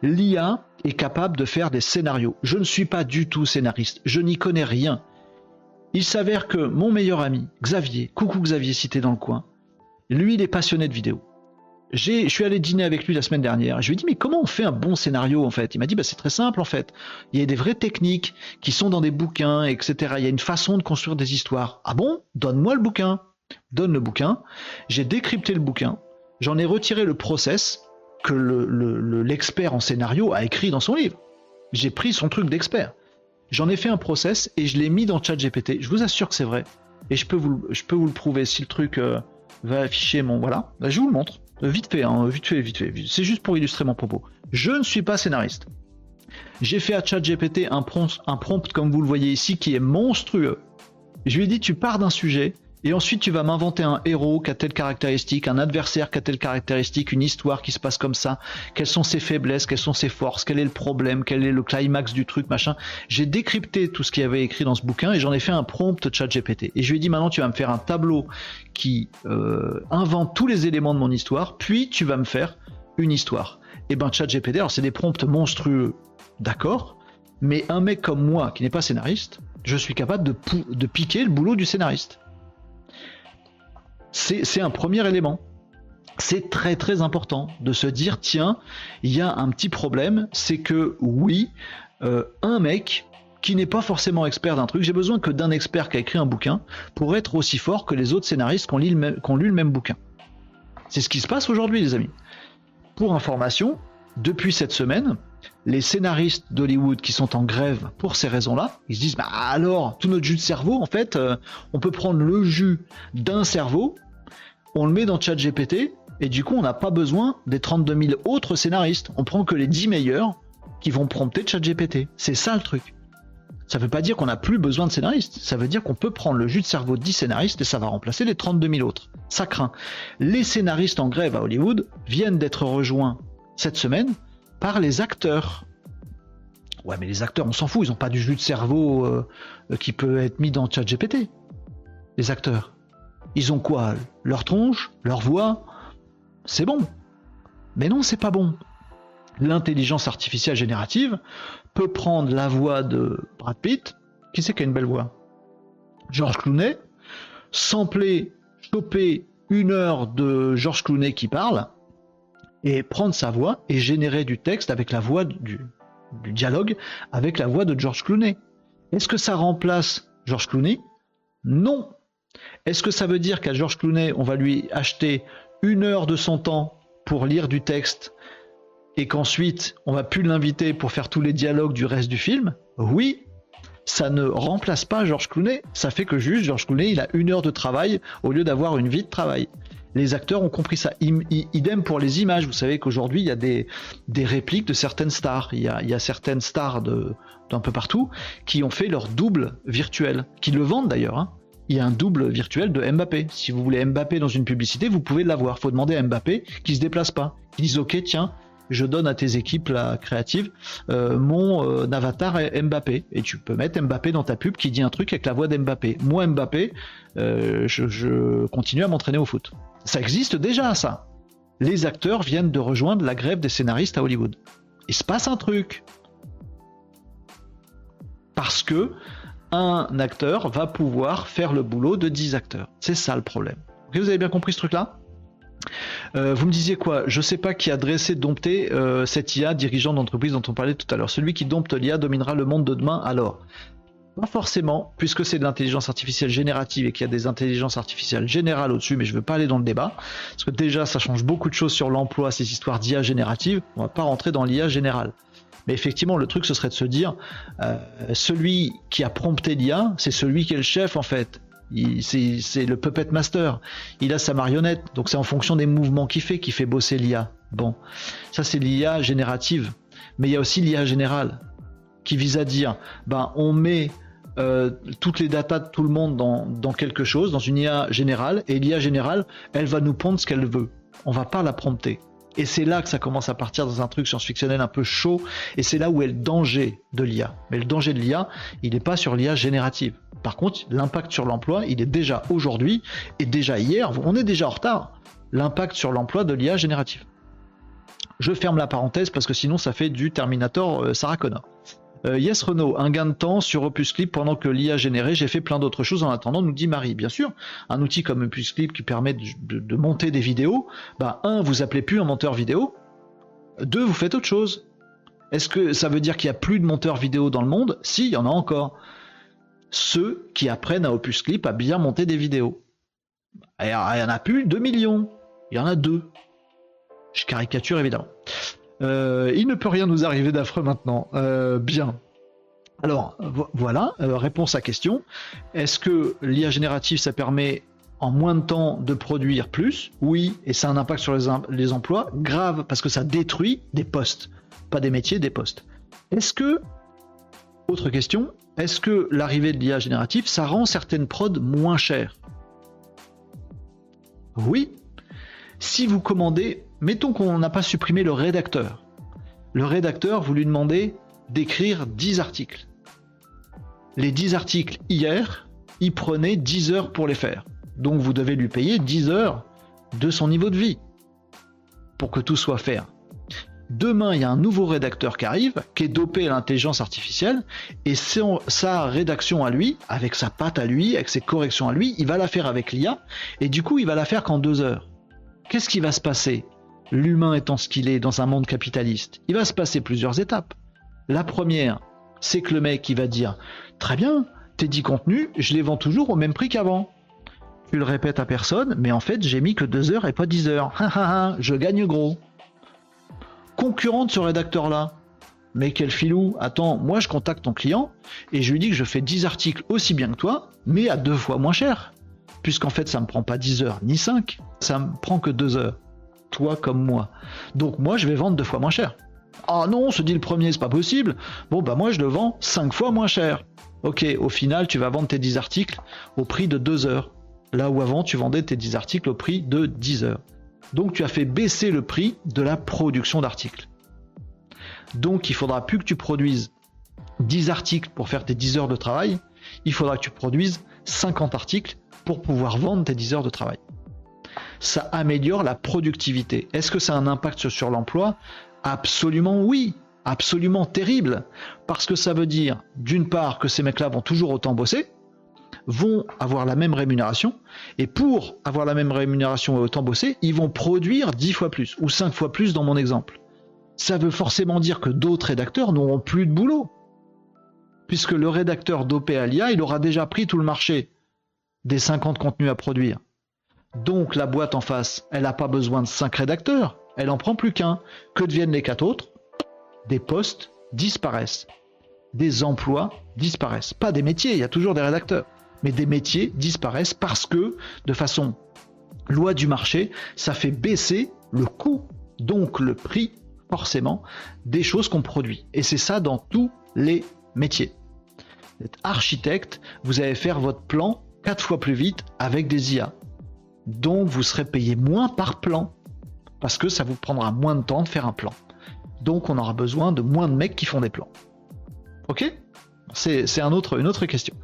l'IA est capable de faire des scénarios. Je ne suis pas du tout scénariste, je n'y connais rien. Il s'avère que mon meilleur ami, Xavier, coucou Xavier cité dans le coin, lui il est passionné de vidéo. Je suis allé dîner avec lui la semaine dernière. Je lui ai dit mais comment on fait un bon scénario en fait? Il m'a dit bah, c'est très simple en fait. Il y a des vraies techniques qui sont dans des bouquins, etc. Il y a une façon de construire des histoires. Ah bon? Donne-moi le bouquin. Donne le bouquin. J'ai décrypté le bouquin. J'en ai retiré le process que l'expert en scénario a écrit dans son livre. J'ai pris son truc d'expert. J'en ai fait un process et je l'ai mis dans ChatGPT. Je vous assure que c'est vrai. Et je peux vous, le prouver si le truc euh, va afficher mon voilà. Bah, je vous le montre. Vite fait, hein, vite fait, vite fait. C'est juste pour illustrer mon propos. Je ne suis pas scénariste. J'ai fait à ChatGPT un prompt, comme vous le voyez ici, qui est monstrueux. Je lui ai dit, tu pars d'un sujet, et ensuite, tu vas m'inventer un héros qui a telle caractéristique, un adversaire qui a telle caractéristique, une histoire qui se passe comme ça. Quelles sont ses faiblesses, quelles sont ses forces, quel est le problème, quel est le climax du truc, machin. J'ai décrypté tout ce qu'il y avait écrit dans ce bouquin et j'en ai fait un prompt chat GPT. Et je lui ai dit maintenant, tu vas me faire un tableau qui euh, invente tous les éléments de mon histoire, puis tu vas me faire une histoire. Et ben, chat GPT, alors c'est des prompts monstrueux, d'accord, mais un mec comme moi qui n'est pas scénariste, je suis capable de piquer le boulot du scénariste. C'est un premier élément. C'est très très important de se dire tiens, il y a un petit problème, c'est que oui, euh, un mec qui n'est pas forcément expert d'un truc, j'ai besoin que d'un expert qui a écrit un bouquin pour être aussi fort que les autres scénaristes qui ont, lu le même bouquin. C'est ce qui se passe aujourd'hui, les amis. Pour information, depuis cette semaine, les scénaristes d'Hollywood qui sont en grève pour ces raisons-là, ils se disent bah alors tout notre jus de cerveau, en fait, euh, on peut prendre le jus d'un cerveau, on le met dans ChatGPT et du coup on n'a pas besoin des 32 000 autres scénaristes. On prend que les 10 meilleurs qui vont prompter ChatGPT. C'est ça le truc. Ça ne veut pas dire qu'on n'a plus besoin de scénaristes. Ça veut dire qu'on peut prendre le jus de cerveau de 10 scénaristes et ça va remplacer les 32 000 autres. Ça craint. Les scénaristes en grève à Hollywood viennent d'être rejoints cette semaine par les acteurs. Ouais, mais les acteurs, on s'en fout, ils n'ont pas du jus de cerveau euh, qui peut être mis dans ChatGPT. Les acteurs. Ils ont quoi? Leur tronche Leur voix? C'est bon. Mais non, c'est pas bon. L'intelligence artificielle générative peut prendre la voix de Brad Pitt, qui sait qui a une belle voix? George Clooney, sampler, choper une heure de George Clooney qui parle, et prendre sa voix et générer du texte avec la voix du, dialogue avec la voix de George Clooney. Est-ce que ça remplace George Clooney? Non. Est-ce que ça veut dire qu'à George Clooney, on va lui acheter une heure de son temps pour lire du texte et qu'ensuite on va plus l'inviter pour faire tous les dialogues du reste du film? Oui, ça ne remplace pas George Clooney. Ça fait que juste George Clooney, il a une heure de travail au lieu d'avoir une vie de travail les acteurs ont compris ça. Idem pour les images. Vous savez qu'aujourd'hui, il y a des, répliques de certaines stars. Il y a, certaines stars d'un peu partout qui ont fait leur double virtuel, qui le vendent d'ailleurs. Hein. Il y a un double virtuel de Mbappé. Si vous voulez Mbappé dans une publicité, vous pouvez l'avoir. Il faut demander à Mbappé qui se déplace pas. Qui dise OK, tiens, je donne à tes équipes la créative euh, mon euh, avatar Mbappé et tu peux mettre Mbappé dans ta pub qui dit un truc avec la voix d'Mbappé. Moi Mbappé, euh, je, continue à m'entraîner au foot. Ça existe déjà ça. Les acteurs viennent de rejoindre la grève des scénaristes à Hollywood. Il se passe un truc. Parce que un acteur va pouvoir faire le boulot de 10 acteurs. C'est ça le problème. vous avez bien compris ce truc-là? Euh, vous me disiez quoi? Je sais pas qui a dressé, dompté euh, cette IA, dirigeant d'entreprise dont on parlait tout à l'heure. Celui qui dompte l'IA dominera le monde de demain alors Pas forcément, puisque c'est de l'intelligence artificielle générative et qu'il y a des intelligences artificielles générales au-dessus, mais je ne veux pas aller dans le débat. Parce que déjà, ça change beaucoup de choses sur l'emploi, ces histoires d'IA générative. On va pas rentrer dans l'IA générale. Mais effectivement, le truc, ce serait de se dire, euh, celui qui a prompté l'IA, c'est celui qui est le chef en fait c'est le puppet master. Il a sa marionnette, donc c'est en fonction des mouvements qu'il fait qui fait bosser l'IA. Bon, ça c'est l'IA générative, mais il y a aussi l'IA générale qui vise à dire, ben on met euh, toutes les datas de tout le monde dans, quelque chose, dans une IA générale, et l'IA générale, elle va nous pondre ce qu'elle veut. On va pas la prompter. Et c'est là que ça commence à partir dans un truc science-fictionnel un peu chaud, et c'est là où est le danger de l'IA. Mais le danger de l'IA, il n'est pas sur l'IA générative. Par contre, l'impact sur l'emploi, il est déjà aujourd'hui, et déjà hier, on est déjà en retard, l'impact sur l'emploi de l'IA générative. Je ferme la parenthèse parce que sinon ça fait du Terminator euh, Sarah Connor. Euh, yes Renault, un gain de temps sur Opus Clip pendant que l'IA généré, j'ai fait plein d'autres choses en attendant, nous dit Marie. Bien sûr, un outil comme Opus Clip qui permet de, monter des vidéos, bah un, vous appelez plus un monteur vidéo, deux, vous faites autre chose. Est-ce que ça veut dire qu'il n'y a plus de monteurs vidéo dans le monde? Si, il y en a encore. Ceux qui apprennent à Opus Clip à bien monter des vidéos. Il n'y en a plus 2 millions. Il y en a deux. Je caricature évidemment. Euh, il ne peut rien nous arriver d'affreux maintenant. Euh, bien. Alors voilà, euh, réponse à question. Est-ce que l'IA générative, ça permet en moins de temps de produire plus? Oui, et ça a un impact sur les, emplois grave parce que ça détruit des postes, pas des métiers, des postes. Est-ce que, autre question, est-ce que l'arrivée de l'IA générative, ça rend certaines prods moins chères? Oui. Si vous commandez mettons qu'on n'a pas supprimé le rédacteur. Le rédacteur, vous lui demandez d'écrire 10 articles. Les 10 articles hier, il prenait 10 heures pour les faire. Donc vous devez lui payer 10 heures de son niveau de vie pour que tout soit fait. Demain, il y a un nouveau rédacteur qui arrive, qui est dopé à l'intelligence artificielle, et sa rédaction à lui, avec sa patte à lui, avec ses corrections à lui, il va la faire avec l'IA, et du coup, il va la faire qu'en deux heures. Qu'est-ce qui va se passer? L'humain étant ce qu'il est dans un monde capitaliste, il va se passer plusieurs étapes. La première, c'est que le mec il va dire Très bien, tes 10 contenus, je les vends toujours au même prix qu'avant. Tu le répètes à personne, mais en fait j'ai mis que 2 heures et pas 10 heures. je gagne gros. Concurrent de ce rédacteur-là. Mais quel filou, attends, moi je contacte ton client et je lui dis que je fais 10 articles aussi bien que toi, mais à deux fois moins cher. Puisqu'en fait ça me prend pas 10 heures ni 5, ça me prend que 2 heures toi comme moi. Donc moi, je vais vendre deux fois moins cher. Ah non, se dit le premier, c'est pas possible. Bon, bah moi, je le vends cinq fois moins cher. Ok, au final, tu vas vendre tes 10 articles au prix de 2 heures. Là où avant, tu vendais tes 10 articles au prix de 10 heures. Donc tu as fait baisser le prix de la production d'articles. Donc il faudra plus que tu produises 10 articles pour faire tes 10 heures de travail, il faudra que tu produises 50 articles pour pouvoir vendre tes 10 heures de travail ça améliore la productivité. Est-ce que ça a un impact sur l'emploi? Absolument oui, absolument terrible. Parce que ça veut dire, d'une part, que ces mecs-là vont toujours autant bosser, vont avoir la même rémunération, et pour avoir la même rémunération et autant bosser, ils vont produire 10 fois plus, ou 5 fois plus dans mon exemple. Ça veut forcément dire que d'autres rédacteurs n'auront plus de boulot. Puisque le rédacteur dopé à l'IA, il aura déjà pris tout le marché des 50 contenus à produire. Donc la boîte en face, elle n'a pas besoin de 5 rédacteurs, elle en prend plus qu'un. Que deviennent les quatre autres? Des postes disparaissent. Des emplois disparaissent. Pas des métiers, il y a toujours des rédacteurs. Mais des métiers disparaissent parce que, de façon loi du marché, ça fait baisser le coût, donc le prix, forcément, des choses qu'on produit. Et c'est ça dans tous les métiers. Vous êtes architecte, vous allez faire votre plan quatre fois plus vite avec des IA donc vous serez payé moins par plan, parce que ça vous prendra moins de temps de faire un plan. Donc on aura besoin de moins de mecs qui font des plans. Ok? C'est un autre, une autre question.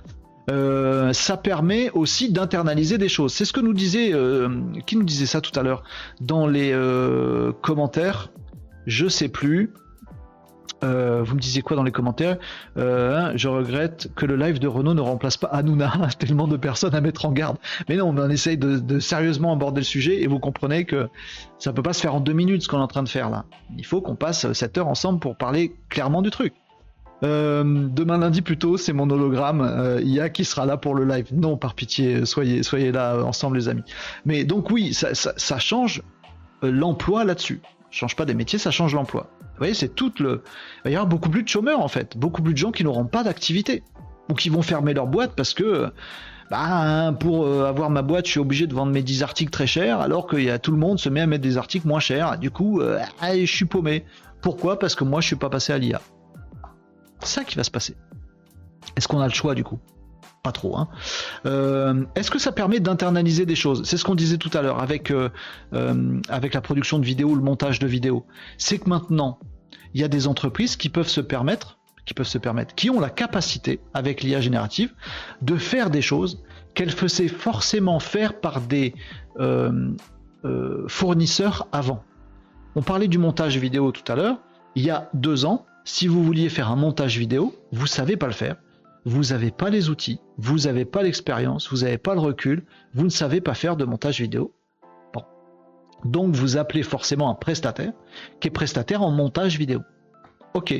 Euh, ça permet aussi d'internaliser des choses. C'est ce que nous disait, euh, qui nous disait ça tout à l'heure dans les euh, commentaires? Je sais plus. Euh, vous me disiez quoi dans les commentaires euh, hein, Je regrette que le live de Renault ne remplace pas Hanouna. *laughs* Tellement de personnes à mettre en garde. Mais non, on essaye de, sérieusement aborder le sujet et vous comprenez que ça peut pas se faire en deux minutes ce qu'on est en train de faire là. Il faut qu'on passe cette heure ensemble pour parler clairement du truc. Euh, demain lundi plutôt, c'est mon hologramme IA qui sera là pour le live. Non, par pitié, soyez, soyez là ensemble les amis. Mais donc oui, ça, change l'emploi là-dessus. change pas des métiers, ça change l'emploi. Vous voyez, c'est tout le. Il y avoir beaucoup plus de chômeurs en fait, beaucoup plus de gens qui n'auront pas d'activité ou qui vont fermer leur boîte parce que bah, pour euh, avoir ma boîte, je suis obligé de vendre mes 10 articles très chers alors que tout le monde se met à mettre des articles moins chers. Du coup, euh, je suis paumé. Pourquoi? Parce que moi, je suis pas passé à l'IA. C'est ça qui va se passer. Est-ce qu'on a le choix du coup? Pas trop. Hein. Euh, est-ce que ça permet d'internaliser des choses? C'est ce qu'on disait tout à l'heure avec, euh, euh, la production de vidéos, le montage de vidéos. C'est que maintenant, il y a des entreprises qui peuvent se permettre, qui peuvent se permettre, qui ont la capacité, avec l'IA générative, de faire des choses qu'elles faisaient forcément faire par des fournisseurs avant. On parlait du montage vidéo tout à l'heure. Il y a deux ans, si vous vouliez faire un montage vidéo, vous savez pas le faire. Vous n'avez pas les outils, vous n'avez pas l'expérience, vous n'avez pas le recul, vous ne savez pas faire de montage vidéo. Bon. Donc vous appelez forcément un prestataire qui est prestataire en montage vidéo. Ok,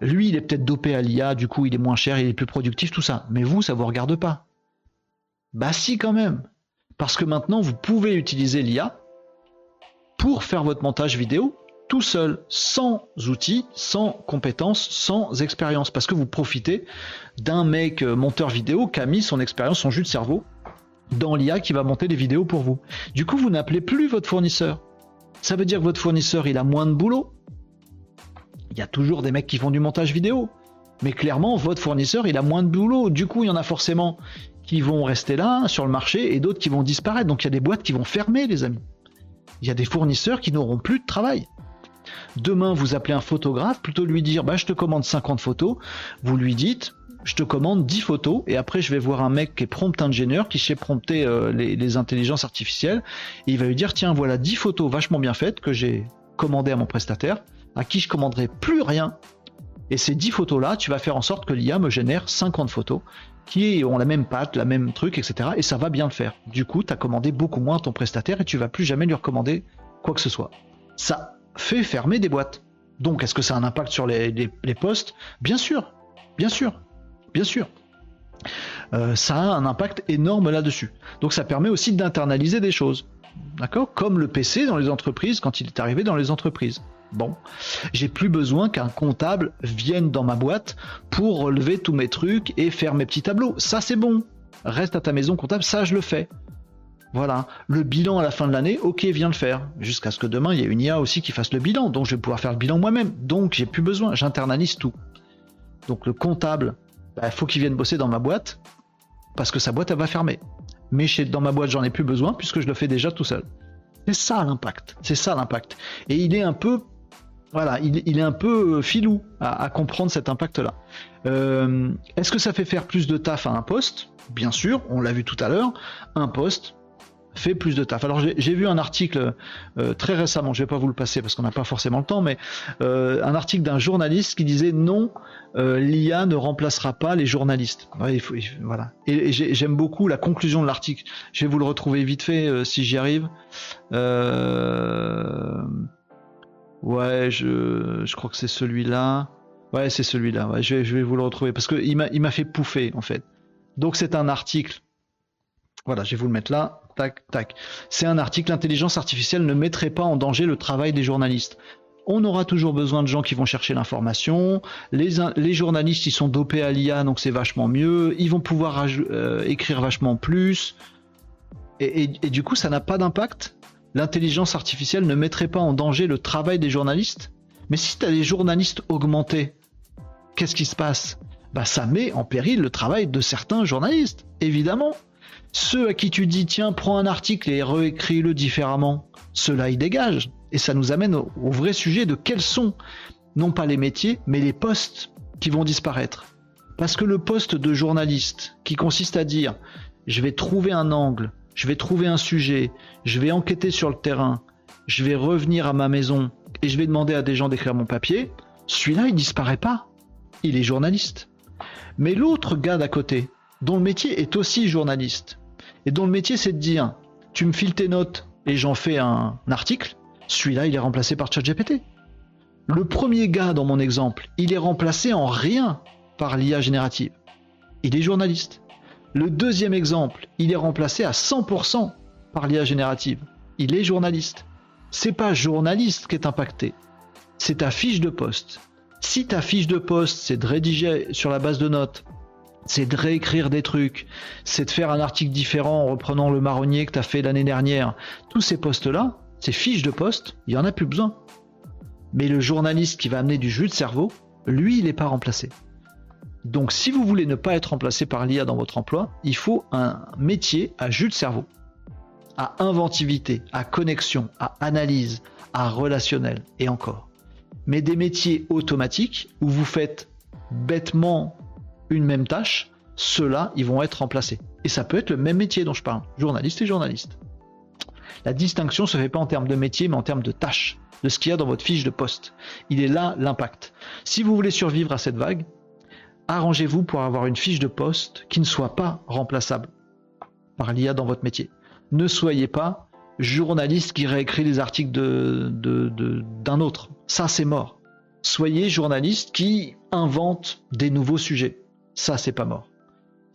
lui il est peut-être dopé à l'IA, du coup il est moins cher, il est plus productif, tout ça. Mais vous, ça vous regarde pas. Bah si quand même. Parce que maintenant vous pouvez utiliser l'IA pour faire votre montage vidéo tout seul, sans outils, sans compétences, sans expérience, parce que vous profitez d'un mec euh, monteur vidéo qui a mis son expérience, son jus de cerveau dans l'IA qui va monter des vidéos pour vous. Du coup, vous n'appelez plus votre fournisseur. Ça veut dire que votre fournisseur, il a moins de boulot. Il y a toujours des mecs qui font du montage vidéo. Mais clairement, votre fournisseur, il a moins de boulot. Du coup, il y en a forcément qui vont rester là sur le marché et d'autres qui vont disparaître. Donc il y a des boîtes qui vont fermer, les amis il y a des fournisseurs qui n'auront plus de travail. Demain, vous appelez un photographe, plutôt lui dire bah, je te commande 50 photos, vous lui dites je te commande 10 photos et après je vais voir un mec qui est prompt ingénieur qui sait prompter euh, les, intelligences artificielles et il va lui dire tiens voilà 10 photos vachement bien faites que j'ai commandées à mon prestataire à qui je commanderai plus rien et ces 10 photos là tu vas faire en sorte que l'IA me génère 50 photos qui ont la même patte, la même truc, etc. Et ça va bien le faire. Du coup, tu as commandé beaucoup moins ton prestataire et tu vas plus jamais lui recommander quoi que ce soit. Ça fait fermer des boîtes. Donc, est-ce que ça a un impact sur les, postes? Bien sûr, bien sûr, bien sûr. Euh, ça a un impact énorme là-dessus. Donc, ça permet aussi d'internaliser des choses. D'accord? Comme le PC dans les entreprises quand il est arrivé dans les entreprises. Bon, j'ai plus besoin qu'un comptable vienne dans ma boîte pour relever tous mes trucs et faire mes petits tableaux. Ça, c'est bon. Reste à ta maison comptable, ça, je le fais. Voilà. Le bilan à la fin de l'année, ok, viens le faire. Jusqu'à ce que demain, il y ait une IA aussi qui fasse le bilan. Donc, je vais pouvoir faire le bilan moi-même. Donc, j'ai plus besoin. J'internalise tout. Donc, le comptable, il bah, faut qu'il vienne bosser dans ma boîte parce que sa boîte, elle va fermer. Mais chez, dans ma boîte, j'en ai plus besoin puisque je le fais déjà tout seul. C'est ça l'impact. C'est ça l'impact. Et il est un peu voilà, il, est un peu euh, filou à, comprendre cet impact-là. Euh, est-ce que ça fait faire plus de taf à un poste? Bien sûr, on l'a vu tout à l'heure, un poste fait plus de taf. Alors j'ai vu un article euh, très récemment, je vais pas vous le passer parce qu'on n'a pas forcément le temps, mais un article d'un journaliste qui disait non, l'IA ne remplacera pas les journalistes. voilà. Et, j'aime beaucoup la conclusion de l'article. Je vais vous le retrouver vite fait si j'y arrive. Euh... Ouais, je, crois que c'est celui-là. Ouais, c'est celui-là. Je, je vais vous le retrouver parce qu'il m'a, il m'a fait pouffer en fait. Donc c'est un article. Voilà, je vais vous le mettre là. Tac, tac. C'est un article. L'intelligence artificielle ne mettrait pas en danger le travail des journalistes. On aura toujours besoin de gens qui vont chercher l'information. Les, journalistes, ils sont dopés à l'IA, donc c'est vachement mieux. Ils vont pouvoir euh, écrire vachement plus. Et du coup, ça n'a pas d'impact l'intelligence artificielle ne mettrait pas en danger le travail des journalistes Mais si tu as des journalistes augmentés, qu'est-ce qui se passe? Bah ça met en péril le travail de certains journalistes, évidemment. Ceux à qui tu dis tiens, prends un article et réécris-le différemment, ceux-là ils dégagent. Et ça nous amène au, au vrai sujet de quels sont, non pas les métiers, mais les postes qui vont disparaître. Parce que le poste de journaliste, qui consiste à dire je vais trouver un angle, je vais trouver un sujet, je vais enquêter sur le terrain, je vais revenir à ma maison et je vais demander à des gens d'écrire mon papier, celui-là, il disparaît pas. Il est journaliste. Mais l'autre gars d'à côté, dont le métier est aussi journaliste, et dont le métier c'est de dire, tu me files tes notes et j'en fais un article, celui-là, il est remplacé par ChatGPT. Le premier gars dans mon exemple, il est remplacé en rien par l'IA générative. Il est journaliste. Le deuxième exemple, il est remplacé à 100% par l'IA générative. Il est journaliste. C'est pas journaliste qui est impacté, c'est ta fiche de poste. Si ta fiche de poste, c'est de rédiger sur la base de notes, c'est de réécrire des trucs, c'est de faire un article différent en reprenant le marronnier que tu as fait l'année dernière, tous ces postes-là, ces fiches de poste, il n'y en a plus besoin. Mais le journaliste qui va amener du jus de cerveau, lui, il n'est pas remplacé. Donc si vous voulez ne pas être remplacé par l'IA dans votre emploi, il faut un métier à jus de cerveau, à inventivité, à connexion, à analyse, à relationnel et encore. Mais des métiers automatiques où vous faites bêtement une même tâche, ceux-là, ils vont être remplacés. Et ça peut être le même métier dont je parle, journaliste et journaliste. La distinction se fait pas en termes de métier, mais en termes de tâches, de ce qu'il y a dans votre fiche de poste. Il est là l'impact. Si vous voulez survivre à cette vague, arrangez-vous pour avoir une fiche de poste qui ne soit pas remplaçable par l'IA dans votre métier. Ne soyez pas journaliste qui réécrit les articles d'un autre. Ça, c'est mort. Soyez journaliste qui invente des nouveaux sujets. Ça, c'est pas mort.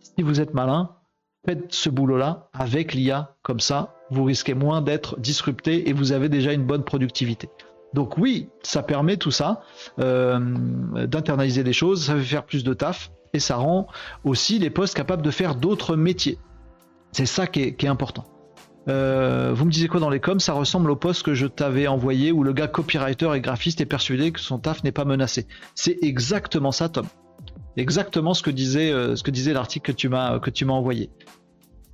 Si vous êtes malin, faites ce boulot-là avec l'IA. Comme ça, vous risquez moins d'être disrupté et vous avez déjà une bonne productivité. Donc oui, ça permet tout ça euh, d'internaliser des choses, ça fait faire plus de taf et ça rend aussi les postes capables de faire d'autres métiers. C'est ça qui est, important. Euh, vous me disiez quoi dans les coms? Ça ressemble au poste que je t'avais envoyé où le gars copywriter et graphiste est persuadé que son taf n'est pas menacé. C'est exactement ça, Tom. Exactement ce que disait, euh, ce disait l'article que tu m'as que tu m'as envoyé.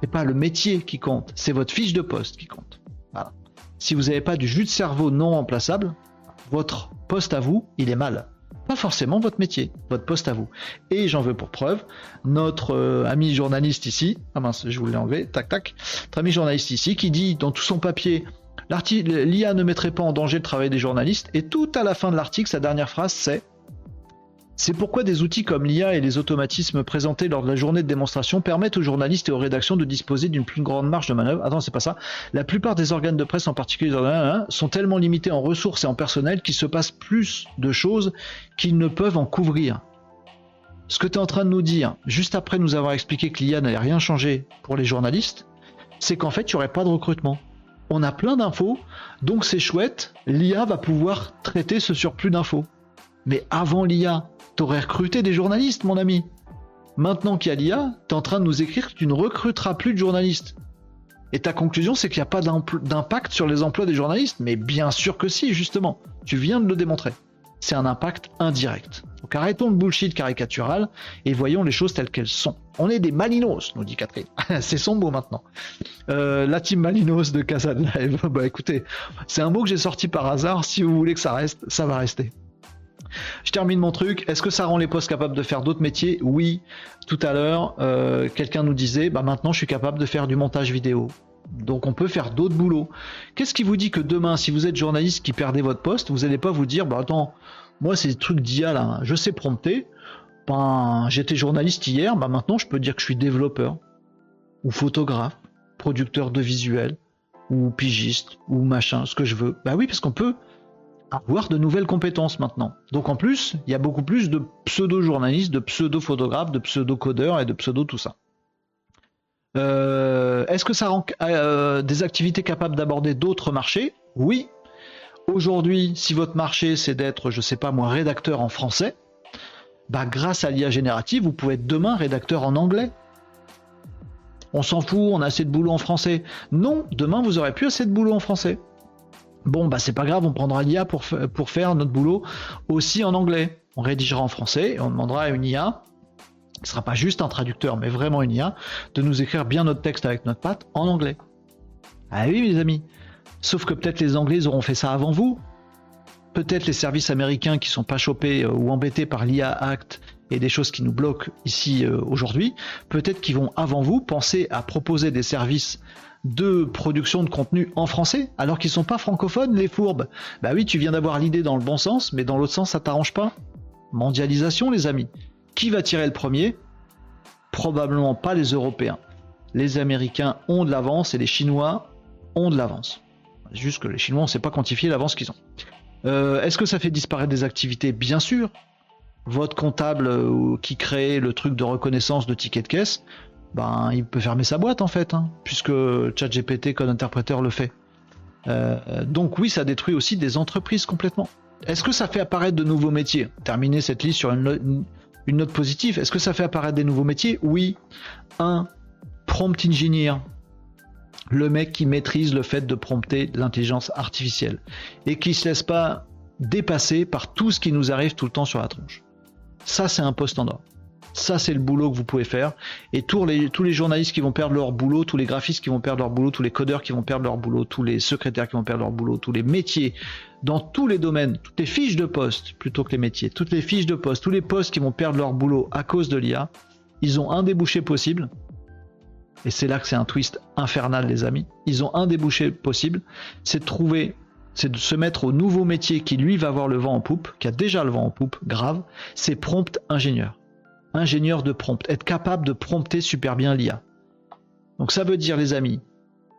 C'est pas le métier qui compte, c'est votre fiche de poste qui compte. Si vous n'avez pas du jus de cerveau non remplaçable, votre poste à vous, il est mal. Pas forcément votre métier, votre poste à vous. Et j'en veux pour preuve, notre euh, ami journaliste ici, ah mince, je voulais l'enlever, tac tac, notre ami journaliste ici qui dit dans tout son papier, l'IA ne mettrait pas en danger le travail des journalistes, et tout à la fin de l'article, sa dernière phrase c'est c'est pourquoi des outils comme l'IA et les automatismes présentés lors de la journée de démonstration permettent aux journalistes et aux rédactions de disposer d'une plus grande marge de manœuvre. Attends, c'est pas ça. La plupart des organes de presse, en particulier sont tellement limités en ressources et en personnel qu'il se passe plus de choses qu'ils ne peuvent en couvrir. Ce que tu es en train de nous dire, juste après nous avoir expliqué que l'IA n'allait rien changer pour les journalistes, c'est qu'en fait, il n'y aurait pas de recrutement. On a plein d'infos, donc c'est chouette, l'IA va pouvoir traiter ce surplus d'infos. Mais avant l'IA, T'aurais recruté des journalistes, mon ami. Maintenant qu'il y a l'IA, t'es en train de nous écrire que tu ne recruteras plus de journalistes. Et ta conclusion, c'est qu'il n'y a pas d'impact sur les emplois des journalistes. Mais bien sûr que si, justement. Tu viens de le démontrer. C'est un impact indirect. Donc arrêtons le bullshit caricatural et voyons les choses telles qu'elles sont. On est des malinos, nous dit Catherine. *laughs* c'est son mot maintenant. Euh, la team malinos de Casa Live. *laughs* bah écoutez, c'est un mot que j'ai sorti par hasard. Si vous voulez que ça reste, ça va rester. Je termine mon truc. Est-ce que ça rend les postes capables de faire d'autres métiers Oui. Tout à l'heure, euh, quelqu'un nous disait, bah maintenant je suis capable de faire du montage vidéo. Donc on peut faire d'autres boulots. Qu'est-ce qui vous dit que demain, si vous êtes journaliste qui perdez votre poste, vous n'allez pas vous dire, bah attends, moi c'est des trucs d'IA là, je sais prompter. Ben, j'étais journaliste hier, bah maintenant je peux dire que je suis développeur, ou photographe, producteur de visuels, ou pigiste, ou machin, ce que je veux. Bah oui, parce qu'on peut avoir de nouvelles compétences maintenant. Donc en plus, il y a beaucoup plus de pseudo-journalistes, de pseudo-photographes, de pseudo-codeurs et de pseudo tout ça. Euh, est-ce que ça rend euh, des activités capables d'aborder d'autres marchés? Oui. Aujourd'hui, si votre marché c'est d'être, je sais pas moi, rédacteur en français, bah grâce à l'IA générative, vous pouvez être demain rédacteur en anglais. On s'en fout, on a assez de boulot en français. Non, demain vous aurez plus assez de boulot en français. Bon, bah c'est pas grave, on prendra l'IA pour, pour faire notre boulot aussi en anglais. On rédigera en français et on demandera à une IA, ce sera pas juste un traducteur, mais vraiment une IA, de nous écrire bien notre texte avec notre patte en anglais. Ah oui, mes amis. Sauf que peut-être les Anglais auront fait ça avant vous. Peut-être les services américains qui sont pas chopés euh, ou embêtés par l'IA Act et des choses qui nous bloquent ici euh, aujourd'hui, peut-être qu'ils vont avant vous penser à proposer des services de production de contenu en français, alors qu'ils sont pas francophones, les fourbes. Bah oui, tu viens d'avoir l'idée dans le bon sens, mais dans l'autre sens, ça t'arrange pas. Mondialisation, les amis. Qui va tirer le premier? Probablement pas les Européens. Les Américains ont de l'avance et les Chinois ont de l'avance. Juste que les Chinois, on ne sait pas quantifier l'avance qu'ils ont. Euh, est-ce que ça fait disparaître des activités? Bien sûr. Votre comptable euh, qui crée le truc de reconnaissance de tickets de caisse, ben il peut fermer sa boîte en fait, hein, puisque ChatGPT Code Interpreter le fait. Euh, donc oui, ça détruit aussi des entreprises complètement. Est-ce que ça fait apparaître de nouveaux métiers? Terminer cette liste sur une, note positive. Est-ce que ça fait apparaître des nouveaux métiers? Oui. Un prompt engineer, le mec qui maîtrise le fait de prompter l'intelligence artificielle et qui se laisse pas dépasser par tout ce qui nous arrive tout le temps sur la tronche. Ça, c'est un poste en or. Ça, c'est le boulot que vous pouvez faire. Et tous les, journalistes qui vont perdre leur boulot, tous les graphistes qui vont perdre leur boulot, tous les codeurs qui vont perdre leur boulot, tous les secrétaires qui vont perdre leur boulot, tous les métiers, dans tous les domaines, toutes les fiches de poste, plutôt que les métiers, toutes les fiches de poste, tous les postes qui vont perdre leur boulot à cause de l'IA, ils ont un débouché possible. Et c'est là que c'est un twist infernal, les amis. Ils ont un débouché possible, c'est de trouver c'est de se mettre au nouveau métier qui lui va avoir le vent en poupe, qui a déjà le vent en poupe, grave, c'est prompt ingénieur. Ingénieur de prompt, être capable de prompter super bien l'IA. Donc ça veut dire les amis,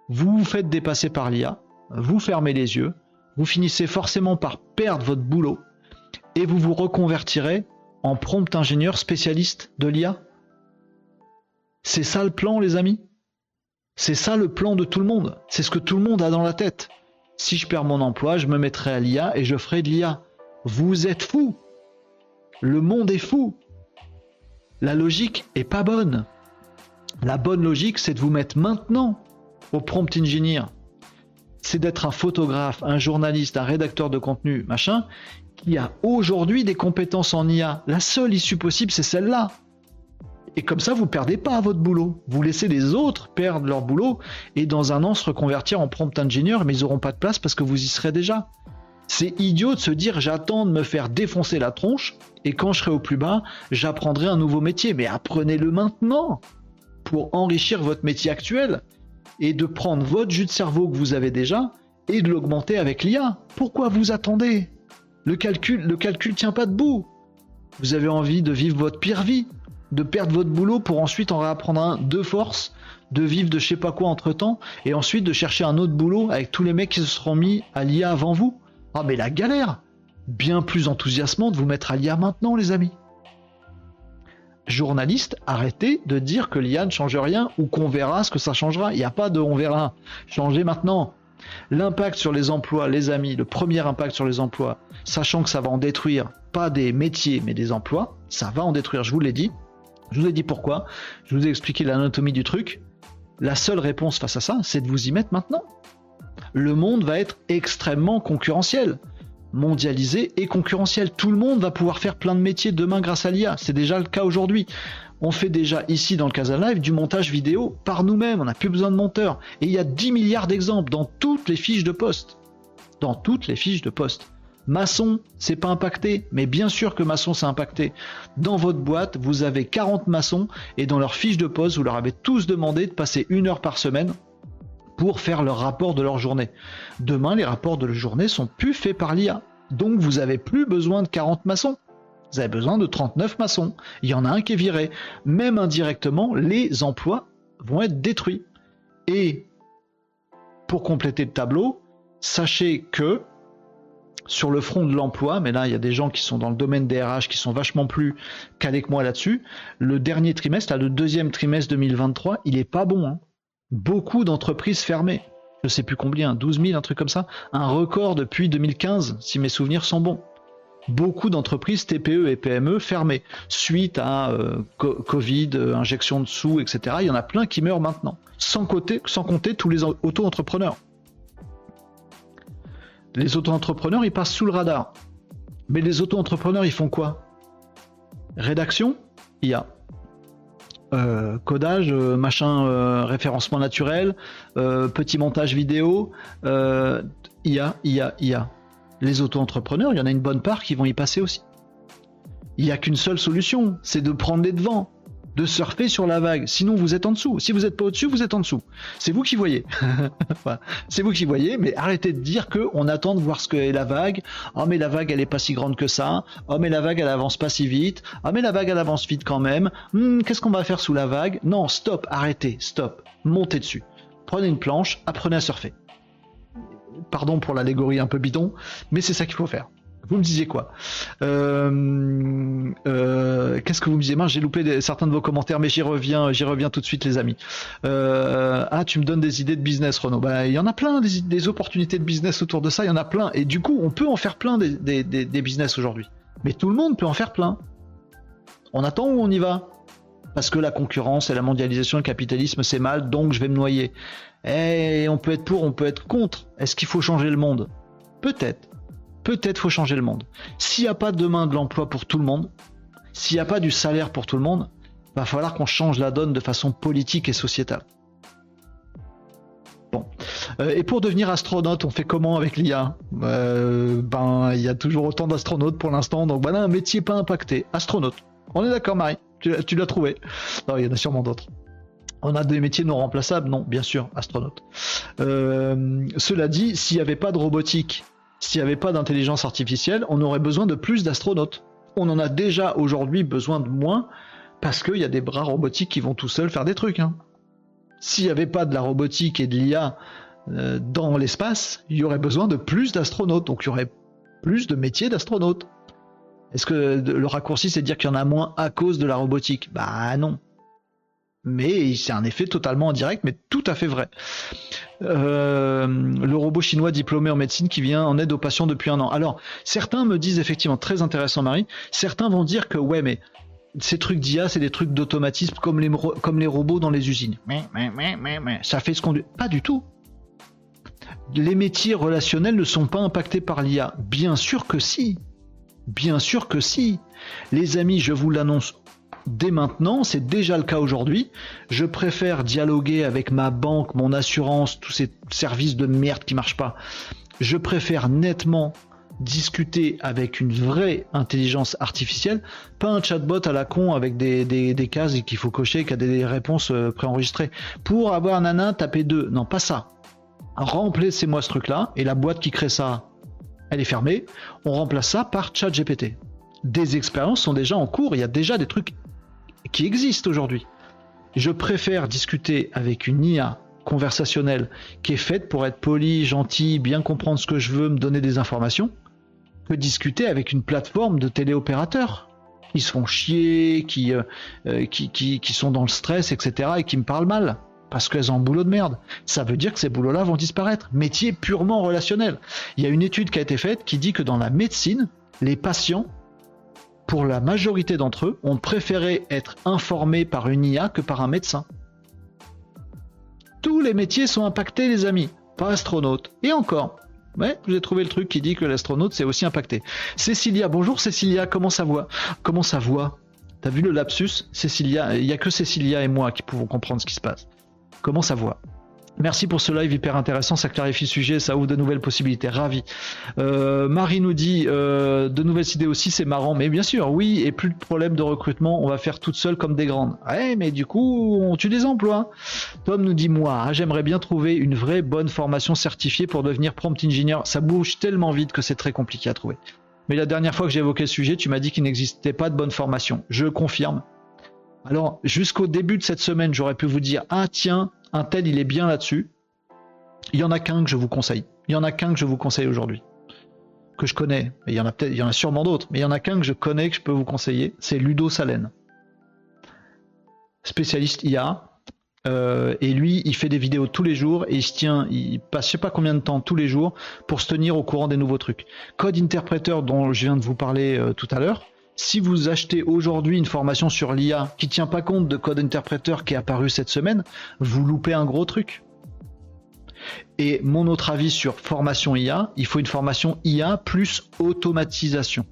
vous vous faites dépasser par l'IA, vous fermez les yeux, vous finissez forcément par perdre votre boulot et vous vous reconvertirez en prompt ingénieur spécialiste de l'IA. C'est ça le plan les amis? C'est ça le plan de tout le monde, c'est ce que tout le monde a dans la tête si je perds mon emploi, je me mettrai à l'IA et je ferai de l'IA. Vous êtes fou. Le monde est fou. La logique est pas bonne. La bonne logique, c'est de vous mettre maintenant au prompt engineer. C'est d'être un photographe, un journaliste, un rédacteur de contenu, machin, qui a aujourd'hui des compétences en IA. La seule issue possible, c'est celle-là. Et comme ça, vous perdez pas votre boulot. Vous laissez les autres perdre leur boulot et dans un an se reconvertir en prompt ingénieur, mais ils n'auront pas de place parce que vous y serez déjà. C'est idiot de se dire j'attends de me faire défoncer la tronche et quand je serai au plus bas, j'apprendrai un nouveau métier. Mais apprenez-le maintenant pour enrichir votre métier actuel et de prendre votre jus de cerveau que vous avez déjà et de l'augmenter avec l'IA. Pourquoi vous attendez? Le calcul, le calcul tient pas debout. Vous avez envie de vivre votre pire vie de perdre votre boulot pour ensuite en réapprendre un de force, de vivre de je sais pas quoi entre temps, et ensuite de chercher un autre boulot avec tous les mecs qui se seront mis à l'IA avant vous. Ah mais la galère Bien plus enthousiasmant de vous mettre à l'IA maintenant les amis. Journaliste, arrêtez de dire que l'IA ne change rien ou qu'on verra ce que ça changera. Il n'y a pas de on verra. Changez maintenant. L'impact sur les emplois, les amis, le premier impact sur les emplois, sachant que ça va en détruire pas des métiers mais des emplois, ça va en détruire, je vous l'ai dit. Je vous ai dit pourquoi, je vous ai expliqué l'anatomie du truc. La seule réponse face à ça, c'est de vous y mettre maintenant. Le monde va être extrêmement concurrentiel, mondialisé et concurrentiel. Tout le monde va pouvoir faire plein de métiers demain grâce à l'IA. C'est déjà le cas aujourd'hui. On fait déjà ici dans le Casa Live du montage vidéo par nous-mêmes. On n'a plus besoin de monteurs. Et il y a 10 milliards d'exemples dans toutes les fiches de poste. Dans toutes les fiches de poste. Maçon, c'est pas impacté, mais bien sûr que maçon c'est impacté. Dans votre boîte, vous avez 40 maçons et dans leur fiche de poste, vous leur avez tous demandé de passer une heure par semaine pour faire leur rapport de leur journée. Demain, les rapports de la journée sont plus faits par l'IA. Donc vous avez plus besoin de 40 maçons. Vous avez besoin de 39 maçons. Il y en a un qui est viré. Même indirectement, les emplois vont être détruits. Et pour compléter le tableau, sachez que sur le front de l'emploi, mais là il y a des gens qui sont dans le domaine des RH qui sont vachement plus calés que moi là-dessus. Le dernier trimestre, le deuxième trimestre 2023, il est pas bon. Hein. Beaucoup d'entreprises fermées. Je sais plus combien, 12 000, un truc comme ça. Un record depuis 2015, si mes souvenirs sont bons. Beaucoup d'entreprises TPE et PME fermées suite à euh, Covid, euh, injection de sous, etc. Il y en a plein qui meurent maintenant, sans compter, sans compter tous les auto-entrepreneurs. Les auto-entrepreneurs, ils passent sous le radar. Mais les auto-entrepreneurs, ils font quoi? Rédaction? IA. Euh, codage, euh, machin, euh, référencement naturel, petit montage vidéo, IA, IA, IA. Les auto-entrepreneurs, il y en a une bonne part qui vont y passer aussi. Il n'y a qu'une seule solution, c'est de prendre les devants de surfer sur la vague. Sinon, vous êtes en dessous. Si vous n'êtes pas au-dessus, vous êtes en dessous. C'est vous qui voyez. *laughs* c'est vous qui voyez, mais arrêtez de dire que on attend de voir ce qu'est la vague. Oh, mais la vague, elle est pas si grande que ça. Oh, mais la vague, elle avance pas si vite. Oh, mais la vague, elle avance vite quand même. Hmm, qu'est-ce qu'on va faire sous la vague? Non, stop, arrêtez, stop. Montez dessus. Prenez une planche, apprenez à surfer. Pardon pour l'allégorie un peu bidon, mais c'est ça qu'il faut faire. Vous me disiez quoi? Euh, euh, Qu'est-ce que vous me disiez? J'ai loupé certains de vos commentaires, mais j'y reviens, j'y reviens tout de suite, les amis. Euh, ah, tu me donnes des idées de business, Renaud. Bah, il y en a plein, des, opportunités de business autour de ça. Il y en a plein, et du coup, on peut en faire plein des, des business aujourd'hui. Mais tout le monde peut en faire plein. On attend ou on y va? Parce que la concurrence et la mondialisation, le capitalisme, c'est mal, donc je vais me noyer. Et eh, on peut être pour, on peut être contre. Est-ce qu'il faut changer le monde? Peut-être peut-être faut changer le monde. S'il n'y a pas demain de l'emploi pour tout le monde, s'il n'y a pas du salaire pour tout le monde, va falloir qu'on change la donne de façon politique et sociétale. Bon. Euh, et pour devenir astronaute, on fait comment avec l'IA euh, Ben, il y a toujours autant d'astronautes pour l'instant, donc voilà un métier pas impacté. Astronaute. On est d'accord, Marie Tu, l'as trouvé il y en a sûrement d'autres. On a des métiers non remplaçables? Non, bien sûr, astronaute. Euh, cela dit, s'il n'y avait pas de robotique, s'il n'y avait pas d'intelligence artificielle, on aurait besoin de plus d'astronautes. On en a déjà aujourd'hui besoin de moins parce qu'il y a des bras robotiques qui vont tout seuls faire des trucs. Hein. S'il n'y avait pas de la robotique et de l'IA euh, dans l'espace, il y aurait besoin de plus d'astronautes. Donc il y aurait plus de métiers d'astronautes. Est-ce que le raccourci, c'est de dire qu'il y en a moins à cause de la robotique? Bah non. Mais c'est un effet totalement indirect, mais tout à fait vrai. Euh, le robot chinois diplômé en médecine qui vient en aide aux patients depuis un an. Alors, certains me disent effectivement, très intéressant Marie, certains vont dire que ouais, mais ces trucs d'IA, c'est des trucs d'automatisme comme les, robots dans les usines. Mais, mais, mais, mais, mais, ça fait ce qu'on... Pas du tout. Les métiers relationnels ne sont pas impactés par l'IA. Bien sûr que si. Bien sûr que si. Les amis, je vous l'annonce dès maintenant, c'est déjà le cas aujourd'hui. Je préfère dialoguer avec ma banque, mon assurance, tous ces services de merde qui marchent pas. Je préfère nettement discuter avec une vraie intelligence artificielle, pas un chatbot à la con avec des, des, cases qu'il faut cocher, qui a des réponses euh, préenregistrées. Pour avoir nana, tapez deux. Non, pas ça. Remplacez-moi ce truc-là, et la boîte qui crée ça, elle est fermée. On remplace ça par ChatGPT. Des expériences sont déjà en cours, il y a déjà des trucs qui existent aujourd'hui. Je préfère discuter avec une IA conversationnelle qui est faite pour être poli, gentil, bien comprendre ce que je veux, me donner des informations, que discuter avec une plateforme de téléopérateurs. Ils se font chier, qui, euh, euh, qui, qui, qui, sont dans le stress, etc. et qui me parlent mal parce qu'elles ont un boulot de merde. Ça veut dire que ces boulots-là vont disparaître. Métier purement relationnel. Il y a une étude qui a été faite qui dit que dans la médecine, les patients, pour la majorité d'entre eux, ont préféré être informés par une IA que par un médecin. Tous les métiers sont impactés, les amis. Pas astronaute. Et encore, Ouais, j'ai trouvé le truc qui dit que l'astronaute s'est aussi impacté. Cécilia, bonjour Cécilia, comment ça va Comment ça va T'as vu le lapsus? Cécilia, il n'y a que Cécilia et moi qui pouvons comprendre ce qui se passe. Comment ça va Merci pour ce live hyper intéressant, ça clarifie le sujet, ça ouvre de nouvelles possibilités, ravi. Euh, Marie nous dit euh, de nouvelles idées aussi, c'est marrant, mais bien sûr, oui, et plus de problème de recrutement, on va faire toutes seules comme des grandes. Ouais, mais du coup, on tue des emplois. Tom nous dit moi, j'aimerais bien trouver une vraie bonne formation certifiée pour devenir prompt engineer. Ça bouge tellement vite que c'est très compliqué à trouver. Mais la dernière fois que j'ai évoqué le sujet, tu m'as dit qu'il n'existait pas de bonne formation. Je confirme. Alors, jusqu'au début de cette semaine, j'aurais pu vous dire, ah tiens, un tel, il est bien là-dessus. Il y en a qu'un que je vous conseille. Il y en a qu'un que je vous conseille aujourd'hui. Que je connais. il y en a peut-être, il y en a sûrement d'autres, mais il y en a qu'un que je connais que je peux vous conseiller. C'est Ludo Salen. Spécialiste IA. Euh, et lui, il fait des vidéos tous les jours et il se tient, il passe je sais pas combien de temps tous les jours pour se tenir au courant des nouveaux trucs. Code Interpreter dont je viens de vous parler euh, tout à l'heure, si vous achetez aujourd'hui une formation sur l'IA qui tient pas compte de code interpréteur qui est apparu cette semaine, vous loupez un gros truc. Et mon autre avis sur formation IA, il faut une formation IA plus automatisation.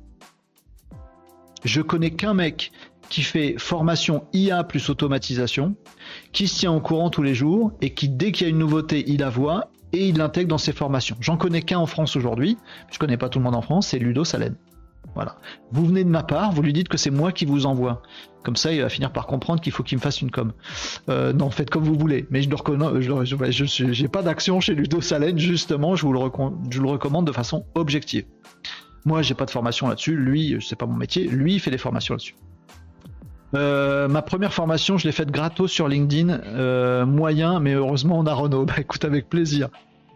Je connais qu'un mec qui fait formation IA plus automatisation, qui se tient au courant tous les jours et qui dès qu'il y a une nouveauté, il la voit et il l'intègre dans ses formations. J'en connais qu'un en France aujourd'hui, je connais pas tout le monde en France, c'est Ludo Salen. Voilà. Vous venez de ma part, vous lui dites que c'est moi qui vous envoie. Comme ça, il va finir par comprendre qu'il faut qu'il me fasse une com. Euh, non, faites comme vous voulez. Mais je ne je, j'ai pas d'action chez Ludo Salen, justement, je vous, le je le recommande de façon objective. Moi, j'ai pas de formation là-dessus. Lui, c'est pas mon métier. Lui, il fait des formations là-dessus. Euh, ma première formation, je l'ai faite gratos sur LinkedIn, euh, moyen, mais heureusement on a Renault. Bah écoute, avec plaisir.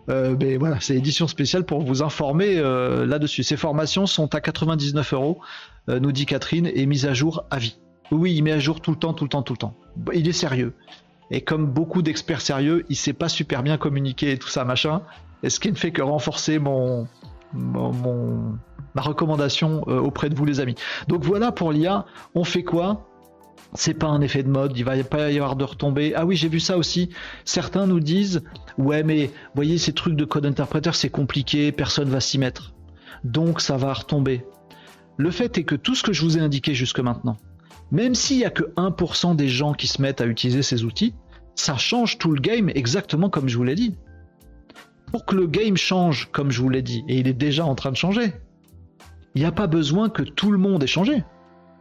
Euh, mais voilà, c'est édition spéciale pour vous informer euh, là-dessus. Ces formations sont à 99 euros, euh, nous dit Catherine, et mise à jour à vie. Oui, il met à jour tout le temps, tout le temps, tout le temps. Il est sérieux. Et comme beaucoup d'experts sérieux, il sait pas super bien communiquer et tout ça, machin. Et ce qui ne fait que renforcer mon, mon ma recommandation auprès de vous, les amis. Donc voilà pour l'IA. On fait quoi? C'est pas un effet de mode, il va pas y avoir de retombées. Ah oui, j'ai vu ça aussi. Certains nous disent Ouais, mais voyez, ces trucs de code interpréteur, c'est compliqué, personne va s'y mettre. Donc ça va retomber. Le fait est que tout ce que je vous ai indiqué jusque maintenant, même s'il n'y a que 1% des gens qui se mettent à utiliser ces outils, ça change tout le game exactement comme je vous l'ai dit. Pour que le game change comme je vous l'ai dit, et il est déjà en train de changer, il n'y a pas besoin que tout le monde ait changé.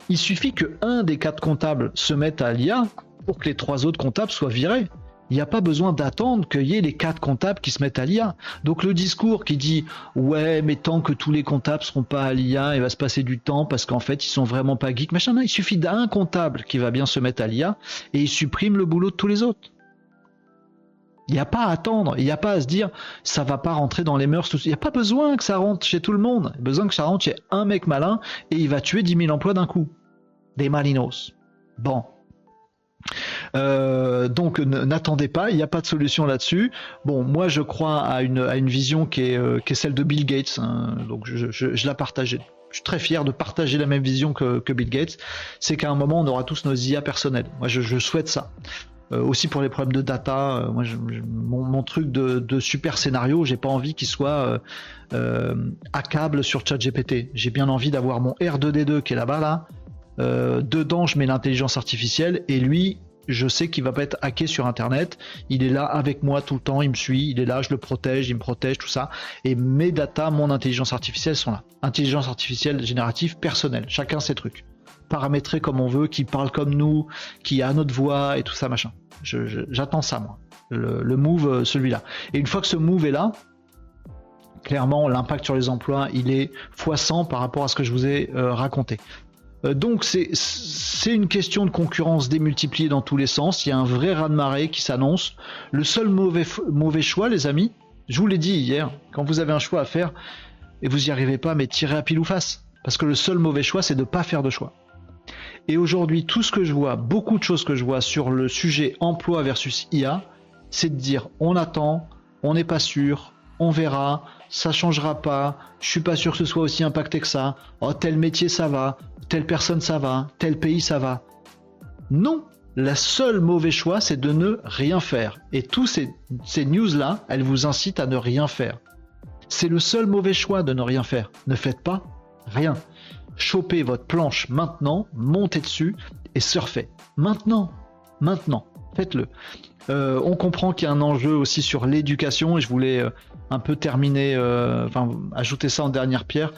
Il suffit que un des quatre comptables se mette à l'IA pour que les trois autres comptables soient virés il n'y a pas besoin d'attendre qu'il y ait les quatre comptables qui se mettent à l'IA. Donc le discours qui dit ouais mais tant que tous les comptables seront pas à l'IA, il va se passer du temps parce qu'en fait ils sont vraiment pas geeks, machin. il suffit d'un comptable qui va bien se mettre à l'IA et il supprime le boulot de tous les autres. Il n'y a pas à attendre, il n'y a pas à se dire ça va pas rentrer dans les mœurs. Il n'y a pas besoin que ça rentre chez tout le monde. Il y a besoin que ça rentre chez un mec malin et il va tuer 10 000 emplois d'un coup. Des malinos. Bon, euh, donc n'attendez pas, il n'y a pas de solution là-dessus. Bon, moi je crois à une, vision qui est, euh, qui est celle de Bill Gates, hein. donc je, la partage. Je suis très fier de partager la même vision que, que Bill Gates. C'est qu'à un moment on aura tous nos IA personnels. Moi je, souhaite ça. Euh, aussi pour les problèmes de data, moi mon, truc de, de super scénario, j'ai pas envie qu'il soit à câble sur ChatGPT. J'ai bien envie d'avoir mon R2D2 qui est là-bas là. dedans, je mets l'intelligence artificielle et lui, je sais qu'il va pas être hacké sur internet. Il est là avec moi tout le temps, il me suit, il est là, je le protège, il me protège, tout ça. Et mes data, mon intelligence artificielle sont là. Intelligence artificielle générative personnelle, chacun ses trucs. Paramétré comme on veut, qui parle comme nous, qui a notre voix et tout ça, machin. J'attends ça, moi. Le, move, euh, celui-là. Et une fois que ce move est là, clairement, l'impact sur les emplois, il est x100 par rapport à ce que je vous ai euh, raconté. Euh, donc c'est une question de concurrence démultipliée dans tous les sens. Il y a un vrai raz-de-marée qui s'annonce. Le seul mauvais, mauvais choix, les amis, je vous l'ai dit hier, quand vous avez un choix à faire et vous n'y arrivez pas, mais tirez à pile ou face. Parce que le seul mauvais choix, c'est de ne pas faire de choix. Et aujourd'hui, tout ce que je vois, beaucoup de choses que je vois sur le sujet emploi versus IA, c'est de dire on attend, on n'est pas sûr, on verra, ça changera pas, je suis pas sûr que ce soit aussi impacté que ça, oh tel métier ça va, telle personne ça va, tel pays ça va. Non, la seule mauvais choix, c'est de ne rien faire. Et tous ces, ces news-là, elles vous incitent à ne rien faire. C'est le seul mauvais choix de ne rien faire. Ne faites pas rien. Chopez votre planche maintenant, montez dessus et surfez. Maintenant, maintenant, faites-le. Euh, on comprend qu'il y a un enjeu aussi sur l'éducation et je voulais euh, un peu terminer, euh, ajouter ça en dernière pierre.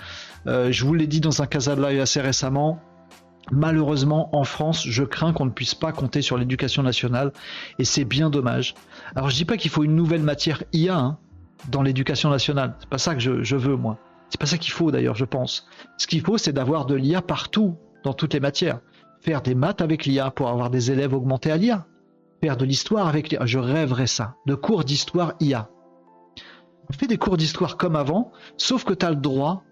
Je vous l'ai dit dans un Casa de Live assez récemment. Malheureusement, en France, je crains qu'on ne puisse pas compter sur l'éducation nationale et c'est bien dommage. Alors, je dis pas qu'il faut une nouvelle matière IA hein, dans l'éducation nationale. C'est pas ça que je, veux, moi. C'est pas ça qu'il faut d'ailleurs, je pense. Ce qu'il faut, c'est d'avoir de l'IA partout, dans toutes les matières. Faire des maths avec l'IA pour avoir des élèves augmentés à l'IA. Faire de l'histoire avec l'IA. Je rêverais ça. De cours d'histoire IA. Fais des cours d'histoire comme avant, sauf que tu as le droit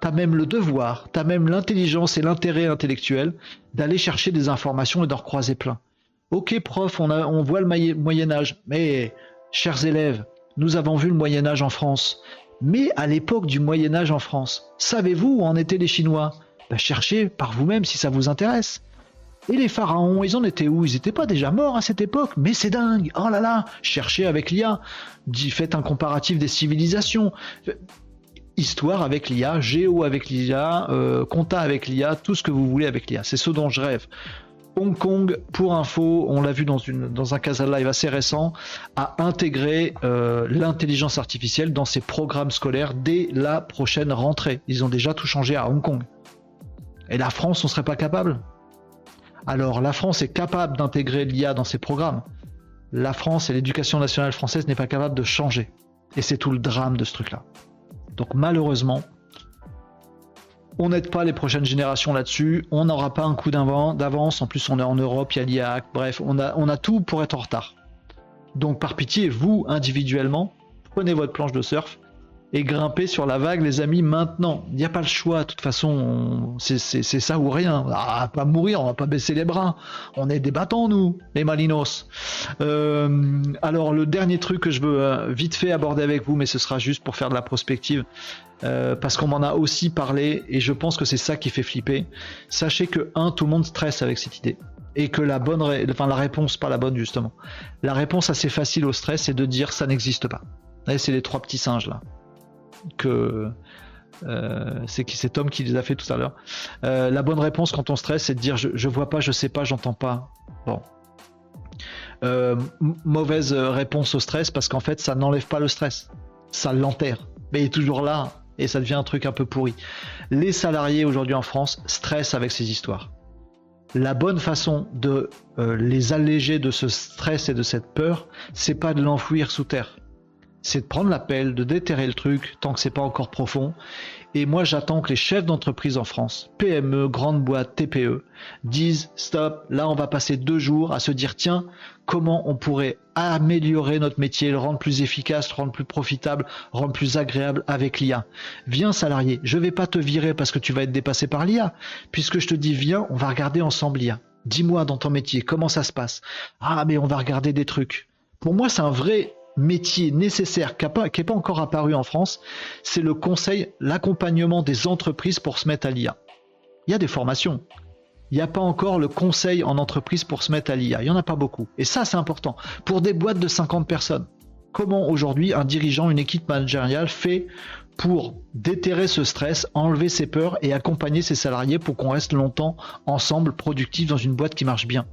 t'as même le devoir, t'as même l'intelligence et l'intérêt intellectuel d'aller chercher des informations et d'en recroiser plein. Ok prof, on voit le Moyen Âge, mais chers élèves, nous avons vu le Moyen Âge en France. Mais à l'époque du Moyen Âge en France, savez-vous où en étaient les Chinois? Ben, Cherchez par vous-même si ça vous intéresse. Et les pharaons, ils en étaient où? Ils n'étaient pas déjà morts à cette époque Mais c'est dingue Oh là là Cherchez avec l'IA. Faites un comparatif des civilisations histoire avec l'IA, géo avec l'IA, euh, compta avec l'IA, tout ce que vous voulez avec l'IA. C'est ce dont je rêve. Hong Kong, pour info, on l'a vu dans, une, un Casa Live assez récent, a intégré euh, l'intelligence artificielle dans ses programmes scolaires dès la prochaine rentrée. Ils ont déjà tout changé à Hong Kong. Et la France, on serait pas capable? Alors, la France est capable d'intégrer l'IA dans ses programmes. La France et l'éducation nationale française n'est pas capable de changer. Et c'est tout le drame de ce truc-là. Donc malheureusement, on n'aide pas les prochaines générations là-dessus. On n'aura pas un coup d'avance. En plus, on est en Europe, il y a l'IAC. Bref, on a, on a tout pour être en retard. Donc par pitié, vous, individuellement, prenez votre planche de surf et grimper sur la vague, les amis, maintenant. Il n'y a pas le choix, de toute façon, c'est ça ou rien. Ah, pas mourir, on va pas baisser les bras. On est des battants, nous, les Malinos. Euh, alors, le dernier truc que je veux euh, vite fait aborder avec vous, mais ce sera juste pour faire de la prospective, euh, parce qu'on m'en a aussi parlé, et je pense que c'est ça qui fait flipper. Sachez que, un, tout le monde stresse avec cette idée. Et que la bonne, enfin la réponse, pas la bonne justement. La réponse assez facile au stress, c'est de dire ça n'existe pas. c'est les trois petits singes là que Euh, c'est qui c'est Tom qui les a fait tout à l'heure. Euh, la bonne réponse quand on stresse, c'est de dire je, vois pas, je sais pas, j'entends pas. Bon. Euh, mauvaise réponse au stress parce qu'en fait ça n'enlève pas le stress, ça l'enterre. Mais il est toujours là et ça devient un truc un peu pourri. Les salariés aujourd'hui en France stressent avec ces histoires. La bonne façon de les alléger de ce stress et de cette peur, c'est pas de l'enfouir sous terre c'est de prendre la pelle, de déterrer le truc tant que c'est pas encore profond. Et moi, j'attends que les chefs d'entreprise en France, PME, grandes boîtes, TPE, disent stop, là, on va passer deux jours à se dire tiens, comment on pourrait améliorer notre métier, le rendre plus efficace, le rendre plus profitable, le rendre plus agréable avec l'IA. Viens, salarié, je vais pas te virer parce que tu vas être dépassé par l'IA, puisque je te dis viens, on va regarder ensemble l'IA. Dis-moi dans ton métier comment ça se passe? Ah, mais on va regarder des trucs. Pour moi, c'est un vrai métier nécessaire qui n'est pas, encore apparu en France, c'est le conseil, l'accompagnement des entreprises pour se mettre à l'IA. Il y a des formations. Il n'y a pas encore le conseil en entreprise pour se mettre à l'IA. Il n'y en a pas beaucoup. Et ça, c'est important. Pour des boîtes de 50 personnes, comment aujourd'hui un dirigeant, une équipe managériale fait pour déterrer ce stress, enlever ses peurs et accompagner ses salariés pour qu'on reste longtemps ensemble, productifs dans une boîte qui marche bien?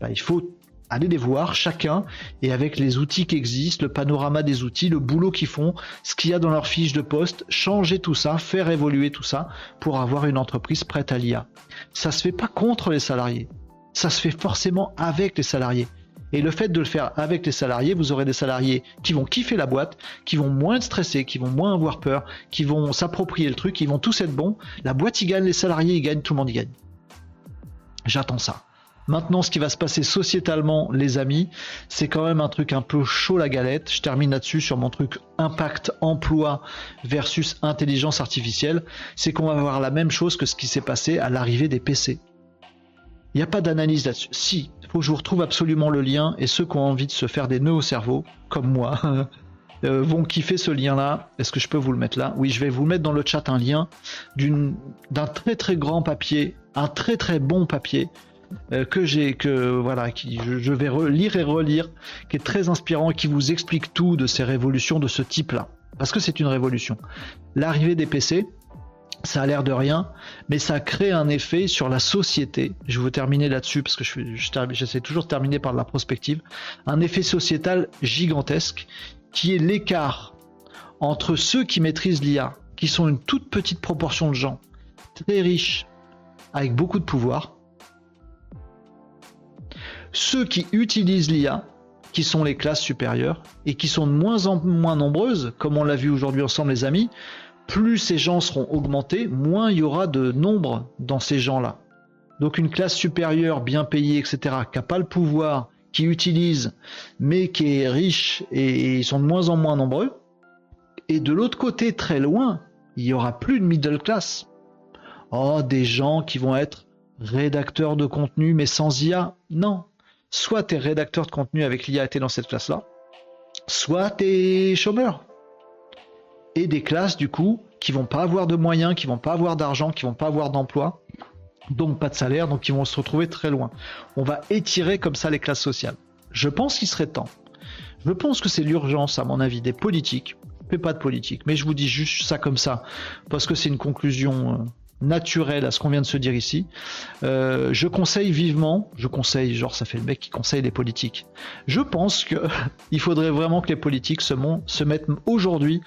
Ben, Il faut allez les voir chacun et avec les outils qui existent, le panorama des outils, le boulot qu'ils font, ce qu'il y a dans leur fiche de poste, changer tout ça, faire évoluer tout ça pour avoir une entreprise prête à l'IA. Ça se fait pas contre les salariés, ça se fait forcément avec les salariés. Et le fait de le faire avec les salariés, vous aurez des salariés qui vont kiffer la boîte, qui vont moins stresser, qui vont moins avoir peur, qui vont s'approprier le truc, qui vont tous être bons. La boîte y gagne, les salariés y gagnent, tout le monde y gagne. J'attends ça. Maintenant, ce qui va se passer sociétalement, les amis, c'est quand même un truc un peu chaud la galette. Je termine là-dessus sur mon truc impact emploi versus intelligence artificielle. C'est qu'on va avoir la même chose que ce qui s'est passé à l'arrivée des PC. Il n'y a pas d'analyse là-dessus. Si, il faut que je vous retrouve absolument le lien et ceux qui ont envie de se faire des nœuds au cerveau, comme moi, *laughs* euh, vont kiffer ce lien-là. Est-ce que je peux vous le mettre là? Oui, je vais vous mettre dans le chat un lien d'un très très grand papier, un très très bon papier euh, que j'ai, que voilà, qui je, vais lire et relire, qui est très inspirant qui vous explique tout de ces révolutions de ce type-là. Parce que c'est une révolution. L'arrivée des PC, ça a l'air de rien, mais ça crée un effet sur la société. Je vais vous terminer là-dessus parce que j'essaie toujours de terminer par la prospective. Un effet sociétal gigantesque qui est l'écart entre ceux qui maîtrisent l'IA, qui sont une toute petite proportion de gens très riches avec beaucoup de pouvoir, ceux qui utilisent l'IA, qui sont les classes supérieures, et qui sont de moins en moins nombreuses, comme on l'a vu aujourd'hui ensemble les amis, plus ces gens seront augmentés, moins il y aura de nombre dans ces gens-là. Donc une classe supérieure, bien payée, etc., qui n'a pas le pouvoir, qui utilise, mais qui est riche, et, ils sont de moins en moins nombreux. Et de l'autre côté, très loin, il y aura plus de middle class. Oh, des gens qui vont être rédacteurs de contenu, mais sans IA. Non, soit tu es rédacteur de contenu avec l'IA, dans cette classe-là, soit tu es chômeur. Et des classes, du coup, qui vont pas avoir de moyens, qui vont pas avoir d'argent, qui vont pas avoir d'emploi, donc pas de salaire, donc ils vont se retrouver très loin. On va étirer comme ça les classes sociales. Je pense qu'il serait temps. Je pense que c'est l'urgence, à mon avis, des politiques. Je fais pas de politique, mais je vous dis juste ça comme ça, parce que c'est une conclusion euh, naturel à ce qu'on vient de se dire ici. Euh, je conseille vivement, je conseille, genre ça fait le mec qui conseille les politiques. Je pense que *laughs* il faudrait vraiment que les politiques se, se mettent aujourd'hui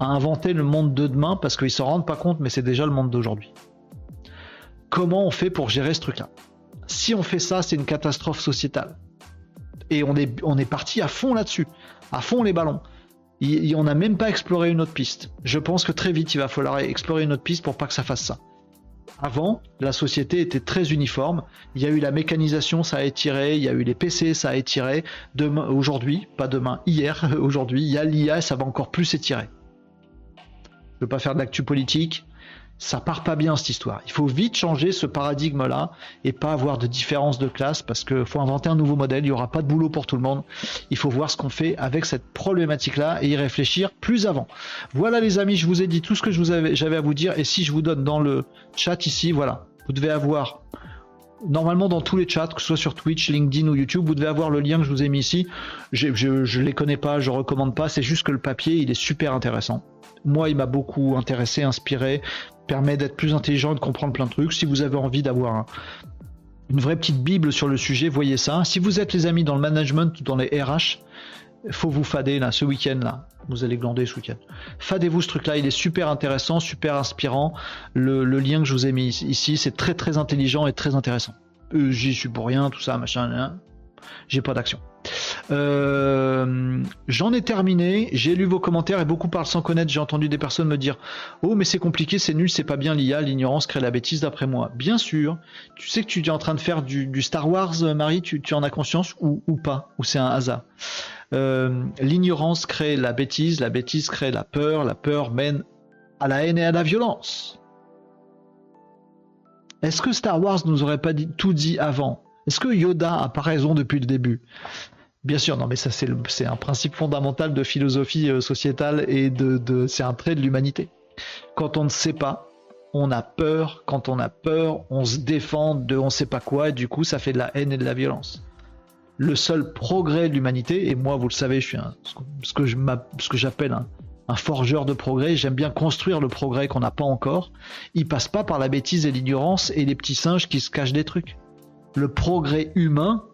à inventer le monde de demain parce qu'ils s'en rendent pas compte, mais c'est déjà le monde d'aujourd'hui. Comment on fait pour gérer ce truc-là? Si on fait ça, c'est une catastrophe sociétale. Et on est, on est parti à fond là-dessus, à fond les ballons. on n'a même pas exploré une autre piste. Je pense que très vite, il va falloir explorer une autre piste pour pas que ça fasse ça. Avant, la société était très uniforme. Il y a eu la mécanisation, ça a étiré. Il y a eu les PC, ça a étiré. Demain, aujourd'hui, pas demain, hier, *laughs* aujourd'hui, il y a l'IA, ça va encore plus étirer. Je ne veux pas faire de l'actu politique ça part pas bien cette histoire. Il faut vite changer ce paradigme-là et pas avoir de différence de classe parce qu'il faut inventer un nouveau modèle. Il n'y aura pas de boulot pour tout le monde. Il faut voir ce qu'on fait avec cette problématique-là et y réfléchir plus avant. Voilà les amis, je vous ai dit tout ce que j'avais à vous dire et si je vous donne dans le chat ici, voilà, vous devez avoir normalement dans tous les chats, que ce soit sur Twitch, LinkedIn ou YouTube, vous devez avoir le lien que je vous ai mis ici. Je, ne les connais pas, je recommande pas. C'est juste que le papier, il est super intéressant. Moi, il m'a beaucoup intéressé, inspiré, permet d'être plus intelligent et de comprendre plein de trucs. Si vous avez envie d'avoir une vraie petite bible sur le sujet, voyez ça. Si vous êtes les amis dans le management ou dans les RH, faut vous fader là ce week-end là. Vous allez glander ce week-end. Fadez-vous ce truc là, il est super intéressant, super inspirant. Le, lien que je vous ai mis ici, c'est très très intelligent et très intéressant. Euh, j'y suis pour rien, tout ça, machin. J'ai pas d'action. Euh, j'en ai terminé, j'ai lu vos commentaires et beaucoup parlent sans connaître. J'ai entendu des personnes me dire Oh, mais c'est compliqué, c'est nul, c'est pas bien l'IA, l'ignorance crée la bêtise d'après moi. Bien sûr, tu sais que tu es en train de faire du, Star Wars, Marie, tu, en as conscience ou, pas? Ou c'est un hasard? Euh, L'ignorance crée la bêtise, la bêtise crée la peur, la peur mène à la haine et à la violence. Est-ce que Star Wars nous aurait pas tout dit avant? Est-ce que Yoda a pas raison depuis le début? Bien sûr, non, mais ça c'est un principe fondamental de philosophie euh, sociétale et c'est un trait de l'humanité. Quand on ne sait pas, on a peur. Quand on a peur, on se défend de on ne sait pas quoi. Et du coup, ça fait de la haine et de la violence. Le seul progrès de l'humanité, et moi, vous le savez, je suis ce que j'appelle un, un forgeur de progrès. J'aime bien construire le progrès qu'on n'a pas encore. Il passe pas par la bêtise et l'ignorance et les petits singes qui se cachent des trucs. Le progrès humain,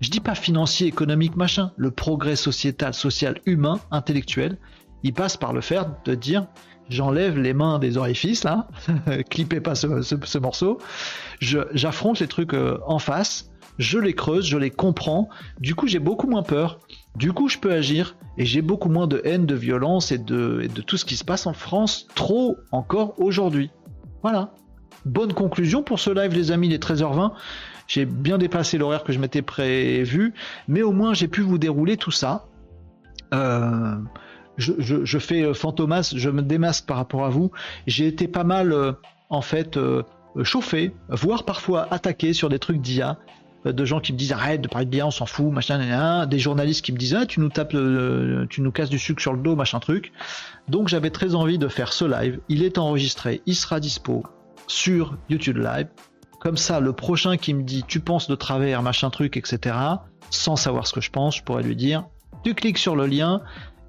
je dis pas financier, économique, machin, le progrès sociétal, social, humain, intellectuel, il passe par le fait de dire j'enlève les mains des orifices là, *laughs* clippez pas ce, morceau, j'affronte les trucs euh, en face, je les creuse, je les comprends, du coup j'ai beaucoup moins peur, du coup je peux agir et j'ai beaucoup moins de haine, de violence et de, et de tout ce qui se passe en France, trop encore aujourd'hui. Voilà. Bonne conclusion pour ce live les amis, les 13h20. J'ai bien dépassé l'horaire que je m'étais prévu, mais au moins j'ai pu vous dérouler tout ça. Euh, je, fais euh, fantomas, je me démasque par rapport à vous. J'ai été pas mal, euh, en fait, chauffé, voire parfois attaqué sur des trucs d'IA de gens qui me disent arrête de parler de on s'en fout, machin, des journalistes qui me disent ah, tu nous tapes, tu nous casses du sucre sur le dos, machin truc. Donc j'avais très envie de faire ce live. Il est enregistré, il sera dispo sur YouTube Live. Comme ça, le prochain qui me dit tu penses de travers, machin truc, etc., sans savoir ce que je pense, je pourrais lui dire tu cliques sur le lien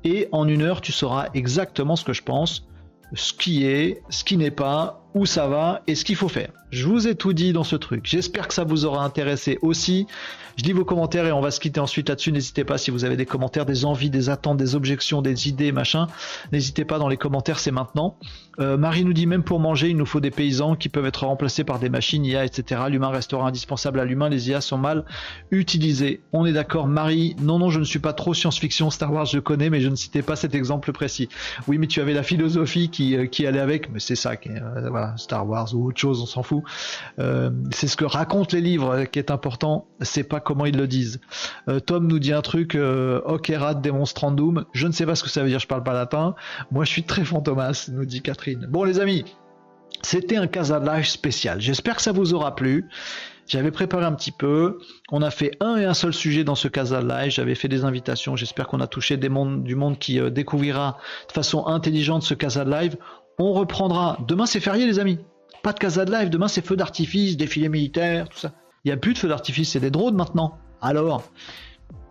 et en une heure tu sauras exactement ce que je pense, ce qui est, ce qui n'est pas, où ça va et ce qu'il faut faire. Je vous ai tout dit dans ce truc. J'espère que ça vous aura intéressé aussi. Je lis vos commentaires et on va se quitter ensuite là-dessus. N'hésitez pas si vous avez des commentaires, des envies, des attentes, des objections, des idées, machin. N'hésitez pas dans les commentaires, c'est maintenant. Euh, Marie nous dit même pour manger, il nous faut des paysans qui peuvent être remplacés par des machines, IA, etc. L'humain restera indispensable à l'humain. Les IA sont mal utilisés. On est d'accord, Marie. Non, non, je ne suis pas trop science-fiction. Star Wars, je connais, mais je ne citais pas cet exemple précis. Oui, mais tu avais la philosophie qui, euh, qui allait avec, mais c'est ça. Qui, euh, voilà, Star Wars ou autre chose, on s'en fout. c'est ce que racontent les livres qui est important. C'est pas comment ils le disent. Euh, Tom nous dit un truc, euh, Okerat demonstrandum. Je ne sais pas ce que ça veut dire, je parle pas latin. Moi, je suis très fantomas, nous dit Catherine. Bon, les amis, c'était un Casa Live spécial. J'espère que ça vous aura plu. J'avais préparé un petit peu. On a fait un et un seul sujet dans ce Casa Live. J'avais fait des invitations. J'espère qu'on a touché des mondes, du monde qui euh, découvrira de façon intelligente ce Casa Live. On reprendra. Demain, c'est férié, les amis. Pas de Casa Live. Demain, c'est feu d'artifice, défilé militaire, tout ça. Il n'y a plus de feux d'artifice, c'est des drones maintenant. Alors,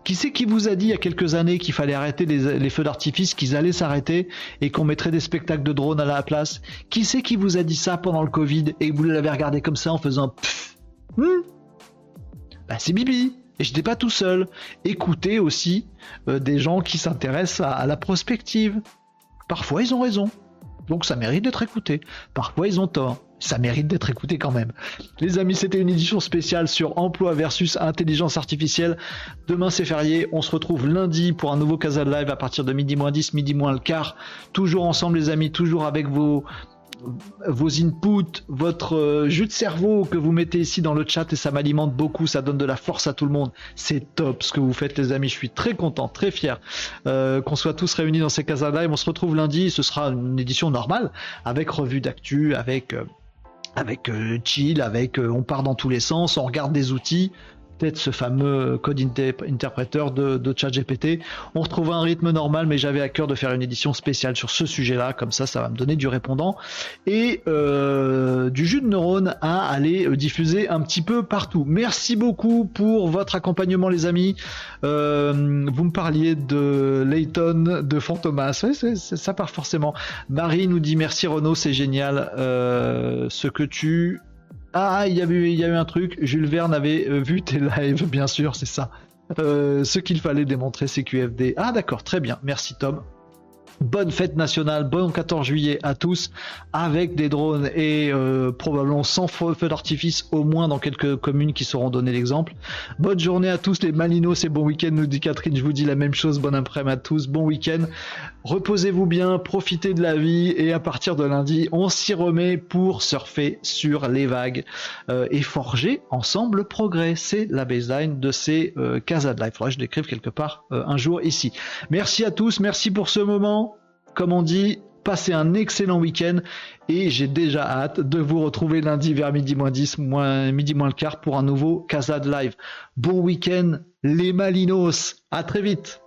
qui c'est qui vous a dit il y a quelques années qu'il fallait arrêter les, feux d'artifice, qu'ils allaient s'arrêter et qu'on mettrait des spectacles de drones à la place? Qui c'est qui vous a dit ça pendant le Covid et vous l'avez regardé comme ça en faisant bah, C'est Bibi et je n'étais pas tout seul. Écoutez aussi euh, des gens qui s'intéressent à la prospective. Parfois ils ont raison. Donc ça mérite d'être écouté. Parfois ils ont tort ça mérite d'être écouté quand même. Les amis, c'était une édition spéciale sur emploi versus intelligence artificielle. Demain c'est férié, on se retrouve lundi pour un nouveau Casa Live à partir de midi moins 10, midi moins le quart. Toujours ensemble les amis, toujours avec vos vos inputs, votre euh, jus de cerveau que vous mettez ici dans le chat et ça m'alimente beaucoup, ça donne de la force à tout le monde. C'est top ce que vous faites les amis, je suis très content, très fier euh, qu'on soit tous réunis dans ces Casa Live. On se retrouve lundi, ce sera une édition normale avec revue d'actu, avec... Euh, avec chill, avec on part dans tous les sens, on regarde des outils. Peut-être ce fameux code interpréteur de, de ChatGPT. On retrouve un rythme normal, mais j'avais à cœur de faire une édition spéciale sur ce sujet-là, comme ça, ça va me donner du répondant et euh, du jus de neurones à aller diffuser un petit peu partout. Merci beaucoup pour votre accompagnement, les amis. Euh, vous me parliez de Layton, de Fantomas. ça part forcément. Marie nous dit merci Renaud, c'est génial. Euh, ce que tu ah, il y, a eu, y a eu un truc. Jules Verne avait euh, vu tes lives, bien sûr, c'est ça. Euh, ce qu'il fallait démontrer, c'est QFD. Ah, d'accord, très bien. Merci, Tom. Bonne fête nationale, bon 14 juillet à tous, avec des drones et euh, probablement sans feu d'artifice, au moins dans quelques communes qui sauront donner l'exemple. Bonne journée à tous les Malinos et bon week-end, nous dit Catherine. Je vous dis la même chose. Bon après-midi à tous, bon week-end. Reposez-vous bien, profitez de la vie et à partir de lundi, on s'y remet pour surfer sur les vagues euh, et forger ensemble le progrès. C'est la baseline de ces euh, Casa de Life. Faudrait que je l'écrive quelque part euh, un jour ici. Merci à tous, merci pour ce moment. Comme on dit, passez un excellent week-end et j'ai déjà hâte de vous retrouver lundi vers midi moins 10, midi moins le quart pour un nouveau Casa de Live. Bon week-end les Malinos, à très vite